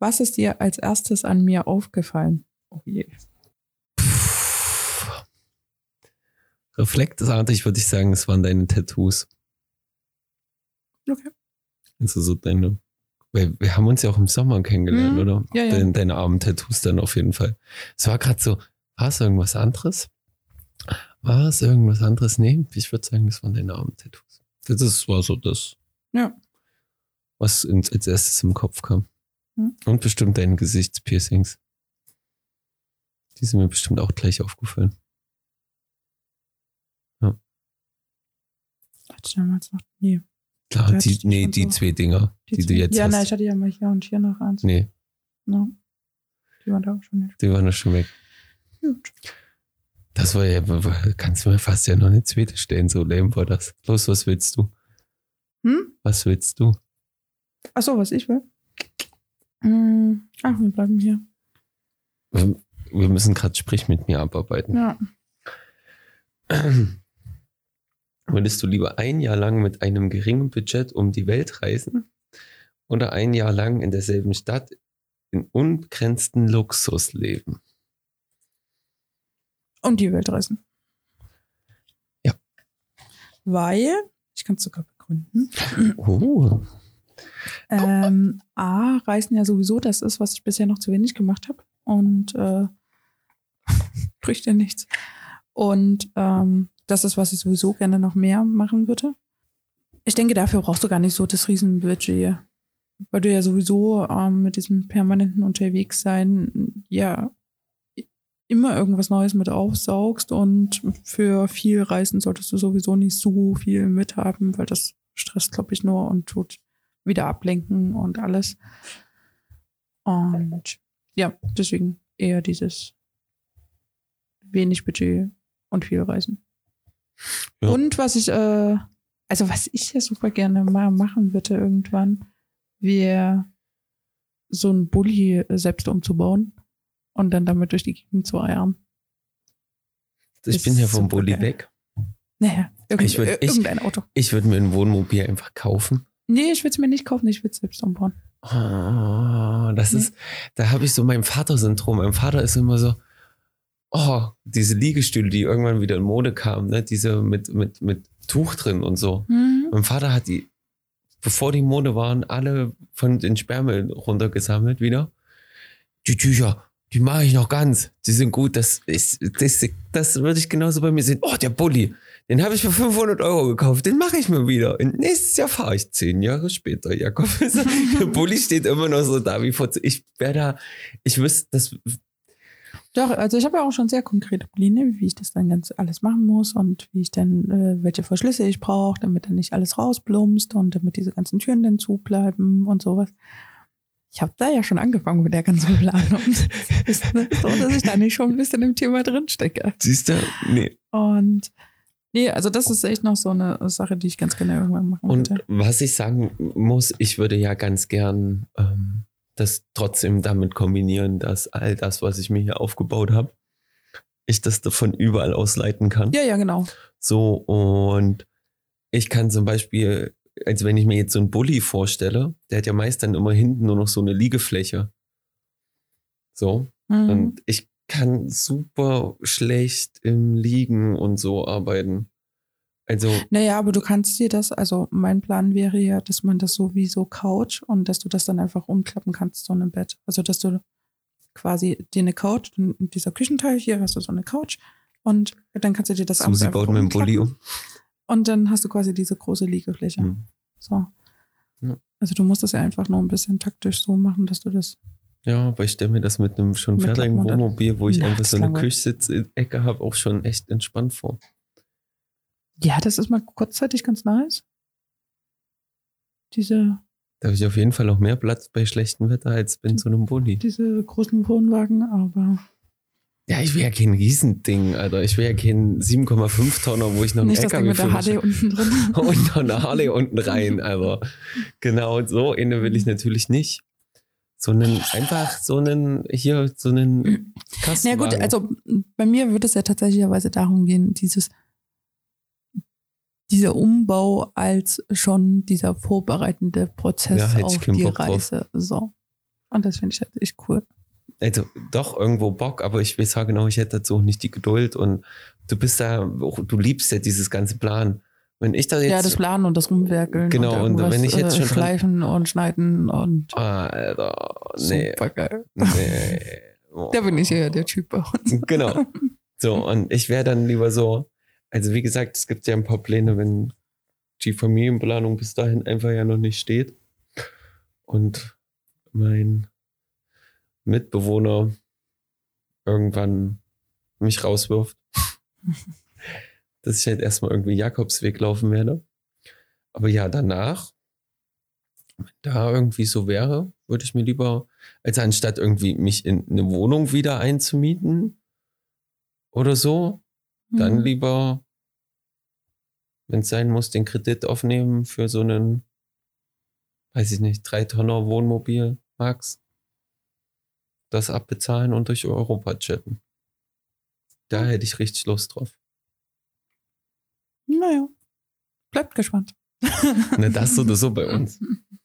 [SPEAKER 1] was ist dir als erstes an mir aufgefallen? Oh je.
[SPEAKER 2] Reflektartig würde ich sagen, es waren deine Tattoos.
[SPEAKER 1] Okay.
[SPEAKER 2] Also so deine. Weil wir haben uns ja auch im Sommer kennengelernt,
[SPEAKER 1] Mhm.
[SPEAKER 2] oder?
[SPEAKER 1] Ja, ja.
[SPEAKER 2] Deine, deine armen Tattoos dann auf jeden Fall. Es war gerade so, war es irgendwas anderes? War es irgendwas anderes? Nee, ich würde sagen, das waren deine armen Tattoos. Das war so das,
[SPEAKER 1] Ja.
[SPEAKER 2] was als erstes im Kopf kam.
[SPEAKER 1] Mhm.
[SPEAKER 2] Und bestimmt deine Gesichtspiercings. Die sind mir bestimmt auch gleich aufgefallen.
[SPEAKER 1] Hatte ich damals noch? Nee.
[SPEAKER 2] Klar,
[SPEAKER 1] Ja,
[SPEAKER 2] die, nee, die
[SPEAKER 1] so.
[SPEAKER 2] zwei Dinger, die, du
[SPEAKER 1] zwei-
[SPEAKER 2] jetzt
[SPEAKER 1] ja,
[SPEAKER 2] hast.
[SPEAKER 1] nein, ich hatte ja mal hier und hier noch eins.
[SPEAKER 2] nee,
[SPEAKER 1] Ja. Die waren da auch schon nicht.
[SPEAKER 2] die waren doch schon weg.
[SPEAKER 1] Gut.
[SPEAKER 2] Das war ja, kannst du mir fast ja noch eine zweite stellen, so lame war das. Los, was willst du?
[SPEAKER 1] Hm?
[SPEAKER 2] Was willst du?
[SPEAKER 1] Ach so, was ich will? Hm, Ach, wir bleiben hier.
[SPEAKER 2] Wir, wir müssen gerade Sprich mit mir abarbeiten.
[SPEAKER 1] Ja. (clears throat)
[SPEAKER 2] Würdest du lieber ein Jahr lang mit einem geringen Budget um die Welt reisen oder ein Jahr lang in derselben Stadt in unbegrenzten Luxus leben?
[SPEAKER 1] Und die Welt reisen.
[SPEAKER 2] Ja.
[SPEAKER 1] Weil, ich kann es sogar begründen.
[SPEAKER 2] Oh,
[SPEAKER 1] Ähm, A, Reisen ja sowieso das ist, was ich bisher noch zu wenig gemacht habe. Und äh, (laughs) spricht ja nichts. Und ähm, das ist, was ich sowieso gerne noch mehr machen würde. Ich denke, dafür brauchst du gar nicht so das Riesenbudget. Weil du ja sowieso ähm, mit diesem permanenten Unterwegssein ja immer irgendwas Neues mit aufsaugst und für viel Reisen solltest du sowieso nicht so viel mithaben, weil das stresst, glaube ich, nur und tut wieder ablenken und alles. Und ja, deswegen eher dieses wenig Budget und viel Reisen.
[SPEAKER 2] Ja.
[SPEAKER 1] Und was ich, äh, also was ich ja super gerne mal machen würde irgendwann, wäre so ein Bulli selbst umzubauen und dann damit durch die Gegend zu eiern.
[SPEAKER 2] ich
[SPEAKER 1] Ist
[SPEAKER 2] bin ja vom Bulli
[SPEAKER 1] geil.
[SPEAKER 2] weg.
[SPEAKER 1] Naja, irgend,
[SPEAKER 2] Ich würd-
[SPEAKER 1] äh,
[SPEAKER 2] ich-
[SPEAKER 1] irgendein Auto.
[SPEAKER 2] Ich würde mir ein Wohnmobil einfach kaufen.
[SPEAKER 1] Nee, ich will es mir nicht kaufen, ich will es selbst umbauen.
[SPEAKER 2] Oh, das
[SPEAKER 1] Mhm.
[SPEAKER 2] ist, da habe ich so mein Vater-Syndrom. Mein Vater ist immer so, oh, diese Liegestühle, die irgendwann wieder in Mode kamen, ne? diese mit, mit, mit Tuch drin und so.
[SPEAKER 1] Mhm.
[SPEAKER 2] Mein Vater hat die, bevor die Mode waren, alle von den Sperrmüll runtergesammelt wieder. Die Tücher, die mache ich noch ganz. Die sind gut. Das ist, das, das würde ich genauso bei mir sehen. Oh, der Bulli, den habe ich für 500 Euro gekauft. Den mache ich mir wieder. Und nächstes Jahr fahre ich zehn Jahre später. Jakob, (laughs) der Bulli steht immer noch so da wie vor. Ich wäre da, ich wüsste, das,
[SPEAKER 1] Doch, also ich habe ja auch schon sehr konkrete Pläne, wie ich das dann ganz alles machen muss und wie ich dann, äh, welche Verschlüsse ich brauche, damit dann nicht alles rausblumst und damit diese ganzen Türen dann zubleiben und sowas. Ich habe da ja schon angefangen mit der ganzen Planung. (laughs) ist ne, so, dass ich da nicht schon ein bisschen im Thema drin stecke.
[SPEAKER 2] siehst du, nee.
[SPEAKER 1] Und nee, also das ist echt noch so eine Sache, die ich ganz gerne irgendwann machen
[SPEAKER 2] Und
[SPEAKER 1] würde.
[SPEAKER 2] was ich sagen muss, ich würde ja ganz gern ähm, das trotzdem damit kombinieren, dass all das, was ich mir hier aufgebaut habe, ich das davon überall ausleiten kann.
[SPEAKER 1] Ja, ja, genau.
[SPEAKER 2] So, und ich kann zum Beispiel, als wenn ich mir jetzt so einen Bulli vorstelle, der hat ja meist dann immer hinten nur noch so eine Liegefläche. So.
[SPEAKER 1] Mhm.
[SPEAKER 2] Und ich kann super schlecht im Liegen und so arbeiten. Also,
[SPEAKER 1] Naja, aber du kannst dir das, also mein Plan wäre ja, dass man das so wie so Couch und dass du das dann einfach umklappen kannst, so ein Bett. Also, dass du quasi dir eine Couch, dieser Küchenteil, hier hast du so eine Couch und dann kannst du dir das
[SPEAKER 2] Susi baut mir einen Bulli um.
[SPEAKER 1] Und dann hast du quasi diese große Liegefläche.
[SPEAKER 2] Hm.
[SPEAKER 1] So.
[SPEAKER 2] Ja.
[SPEAKER 1] Also du musst das ja einfach nur ein bisschen taktisch so machen, dass du das.
[SPEAKER 2] Ja, aber ich stelle mir das mit einem schon
[SPEAKER 1] Mit
[SPEAKER 2] fertigen. Wohnmobil, wo ich
[SPEAKER 1] Ja,
[SPEAKER 2] einfach so eine
[SPEAKER 1] langweilig.
[SPEAKER 2] Küchensitz-Ecke habe, auch schon echt entspannt vor.
[SPEAKER 1] Ja, das ist mal kurzzeitig ganz nice. Diese,
[SPEAKER 2] Da habe ich auf jeden Fall auch mehr Platz bei schlechtem Wetter als in so einem Bulli.
[SPEAKER 1] diese großen Wohnwagen, aber
[SPEAKER 2] Ja, ich will ja kein Riesending, Alter. Ich will ja kein 7,5 Tonner, wo ich noch einen
[SPEAKER 1] nicht das Ding
[SPEAKER 2] LKW
[SPEAKER 1] mit der Harley unten drin. (laughs)
[SPEAKER 2] und noch eine Harley unten rein, Alter. Genau, so eine will ich natürlich nicht. So einen, einfach so einen, hier, so einen Kasten.
[SPEAKER 1] Na gut, also bei mir würde es ja tatsächlicherweise darum gehen, dieses dieser Umbau als schon dieser vorbereitende Prozess
[SPEAKER 2] Ja,
[SPEAKER 1] auf die
[SPEAKER 2] drauf.
[SPEAKER 1] Reise. So. Und das finde ich halt echt cool.
[SPEAKER 2] also doch irgendwo Bock, aber ich weiß ja genau, ich hätte dazu auch nicht die Geduld und du bist da, du liebst ja dieses ganze Plan. Wenn ich da jetzt.
[SPEAKER 1] ja, das Planen und das Rumwerkeln.
[SPEAKER 2] Genau, und
[SPEAKER 1] irgendwas,
[SPEAKER 2] wenn ich jetzt
[SPEAKER 1] äh,
[SPEAKER 2] schon dran-
[SPEAKER 1] Schleifen und Schneiden und
[SPEAKER 2] Alter, nee.
[SPEAKER 1] super geil.
[SPEAKER 2] nee. Oh. (laughs)
[SPEAKER 1] Da bin ich ja der Typ bei uns.
[SPEAKER 2] Genau. So, und ich wäre dann lieber so, also wie gesagt, es gibt ja ein paar Pläne, wenn die Familienplanung bis dahin einfach ja noch nicht steht und mein Mitbewohner irgendwann mich rauswirft, (laughs) dass ich halt erstmal irgendwie Jakobsweg laufen werde. Aber ja, danach, wenn da irgendwie so wäre, würde ich mir lieber, als anstatt irgendwie mich in eine Wohnung wieder einzumieten oder so, dann
[SPEAKER 1] Mhm.
[SPEAKER 2] lieber, wenn es sein muss, den Kredit aufnehmen für so einen, weiß ich nicht, drei Tonner Wohnmobil, Max. Das abbezahlen und durch Europa chatten. Da hätte ich richtig Lust drauf.
[SPEAKER 1] Naja, bleibt gespannt.
[SPEAKER 2] Ne, das oder so bei uns. (laughs)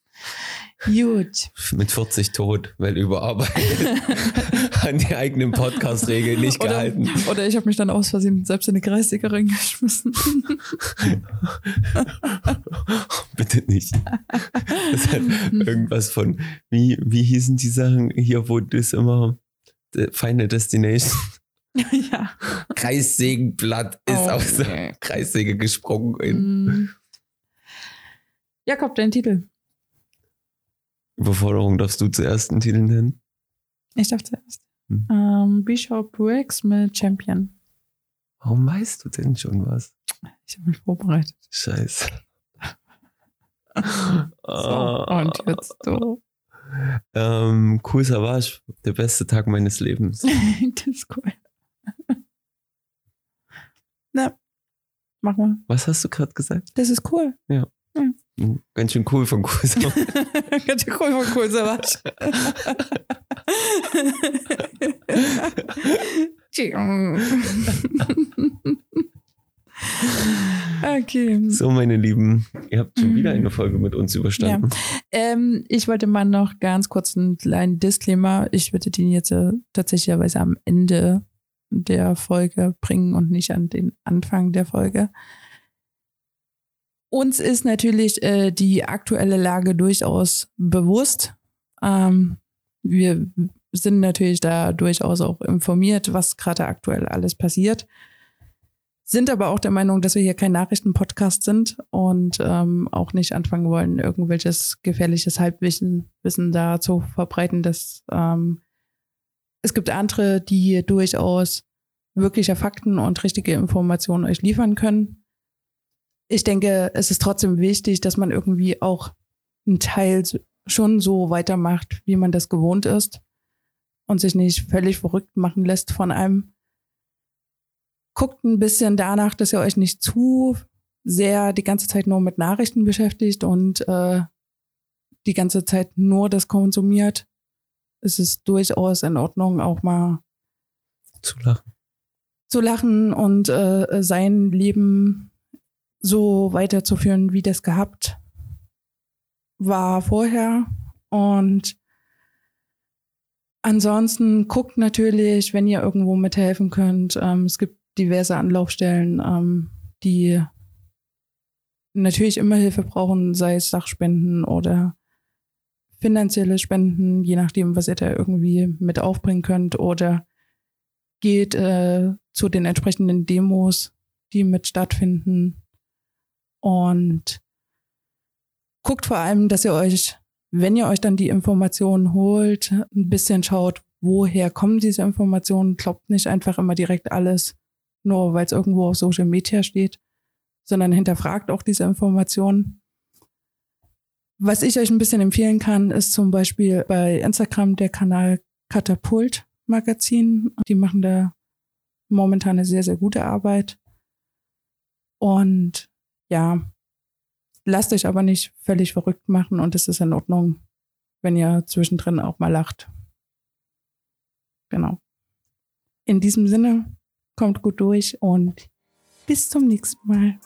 [SPEAKER 1] Gut.
[SPEAKER 2] Mit 40 tot, weil überarbeitet. (laughs) An die eigenen Podcast-Regeln nicht
[SPEAKER 1] Oder,
[SPEAKER 2] gehalten.
[SPEAKER 1] oder ich habe mich dann aus Versehen selbst in eine Kreissäge reingeschmissen. (laughs)
[SPEAKER 2] Bitte nicht. Das hat irgendwas von, wie, wie hießen die Sachen hier, wo das immer The Final Destination
[SPEAKER 1] ja.
[SPEAKER 2] Kreissägenblatt ist
[SPEAKER 1] Oh,
[SPEAKER 2] aus der. Kreissäge gesprungen.
[SPEAKER 1] Mm. Jakob, dein Titel.
[SPEAKER 2] Überforderung darfst du zuerst einen Titel nennen.
[SPEAKER 1] Ich darf zuerst.
[SPEAKER 2] Hm.
[SPEAKER 1] Ähm, Bishop Briggs mit Champion.
[SPEAKER 2] Warum weißt du denn schon was?
[SPEAKER 1] Ich habe mich vorbereitet.
[SPEAKER 2] Scheiße. (laughs)
[SPEAKER 1] So, und jetzt du.
[SPEAKER 2] Ähm, cool Savage, der beste Tag meines Lebens. (laughs)
[SPEAKER 1] das ist cool. Na, mach mal.
[SPEAKER 2] Was hast du gerade gesagt?
[SPEAKER 1] Das ist cool.
[SPEAKER 2] Hm, Ganz schön cool von Savage. (laughs)
[SPEAKER 1] Ganz schön cool von cool, Savage. okay.
[SPEAKER 2] So, meine Lieben, ihr habt schon
[SPEAKER 1] Mhm.
[SPEAKER 2] wieder eine Folge mit uns überstanden.
[SPEAKER 1] Ähm, ich wollte mal noch ganz kurz einen kleinen Disclaimer. Ich würde den jetzt äh, tatsächlicherweise am Ende der Folge bringen und nicht an den Anfang der Folge. Uns ist natürlich äh, die aktuelle Lage durchaus bewusst. Ähm, wir sind natürlich da durchaus auch informiert, was gerade aktuell alles passiert. Sind aber auch der Meinung, dass wir hier kein Nachrichtenpodcast sind und ähm, auch nicht anfangen wollen, irgendwelches gefährliches Halbwissen Wissen da zu verbreiten. Dass, ähm, es gibt andere, die durchaus wirkliche Fakten und richtige Informationen euch liefern können. Ich denke, es ist trotzdem wichtig, dass man irgendwie auch einen Teil schon so weitermacht, wie man das gewohnt ist und sich nicht völlig verrückt machen lässt von einem. Guckt ein bisschen danach, dass ihr euch nicht zu sehr die ganze Zeit nur mit Nachrichten beschäftigt und äh, die ganze Zeit nur das konsumiert. Es ist durchaus in Ordnung, auch mal
[SPEAKER 2] Zu lachen.
[SPEAKER 1] zu lachen und äh, sein Leben so weiterzuführen, wie das gehabt war vorher. Und ansonsten guckt natürlich, wenn ihr irgendwo mithelfen könnt. Ähm, es gibt diverse Anlaufstellen, ähm, die natürlich immer Hilfe brauchen, sei es Sachspenden oder finanzielle Spenden, je nachdem, was ihr da irgendwie mit aufbringen könnt. Oder geht äh, zu den entsprechenden Demos, die mit stattfinden. Und guckt vor allem, dass ihr euch, wenn ihr euch dann die Informationen holt, ein bisschen schaut, woher kommen diese Informationen. Glaubt nicht einfach immer direkt alles, nur weil es irgendwo auf Social Media steht, sondern hinterfragt auch diese Informationen. Was ich euch ein bisschen empfehlen kann, ist zum Beispiel bei Instagram der Kanal Katapult Magazin. Die machen da momentan eine sehr, sehr gute Arbeit. Und ja, lasst euch aber nicht völlig verrückt machen und es ist in Ordnung, wenn ihr zwischendrin auch mal lacht. Genau. In diesem Sinne, kommt gut durch und bis zum nächsten Mal.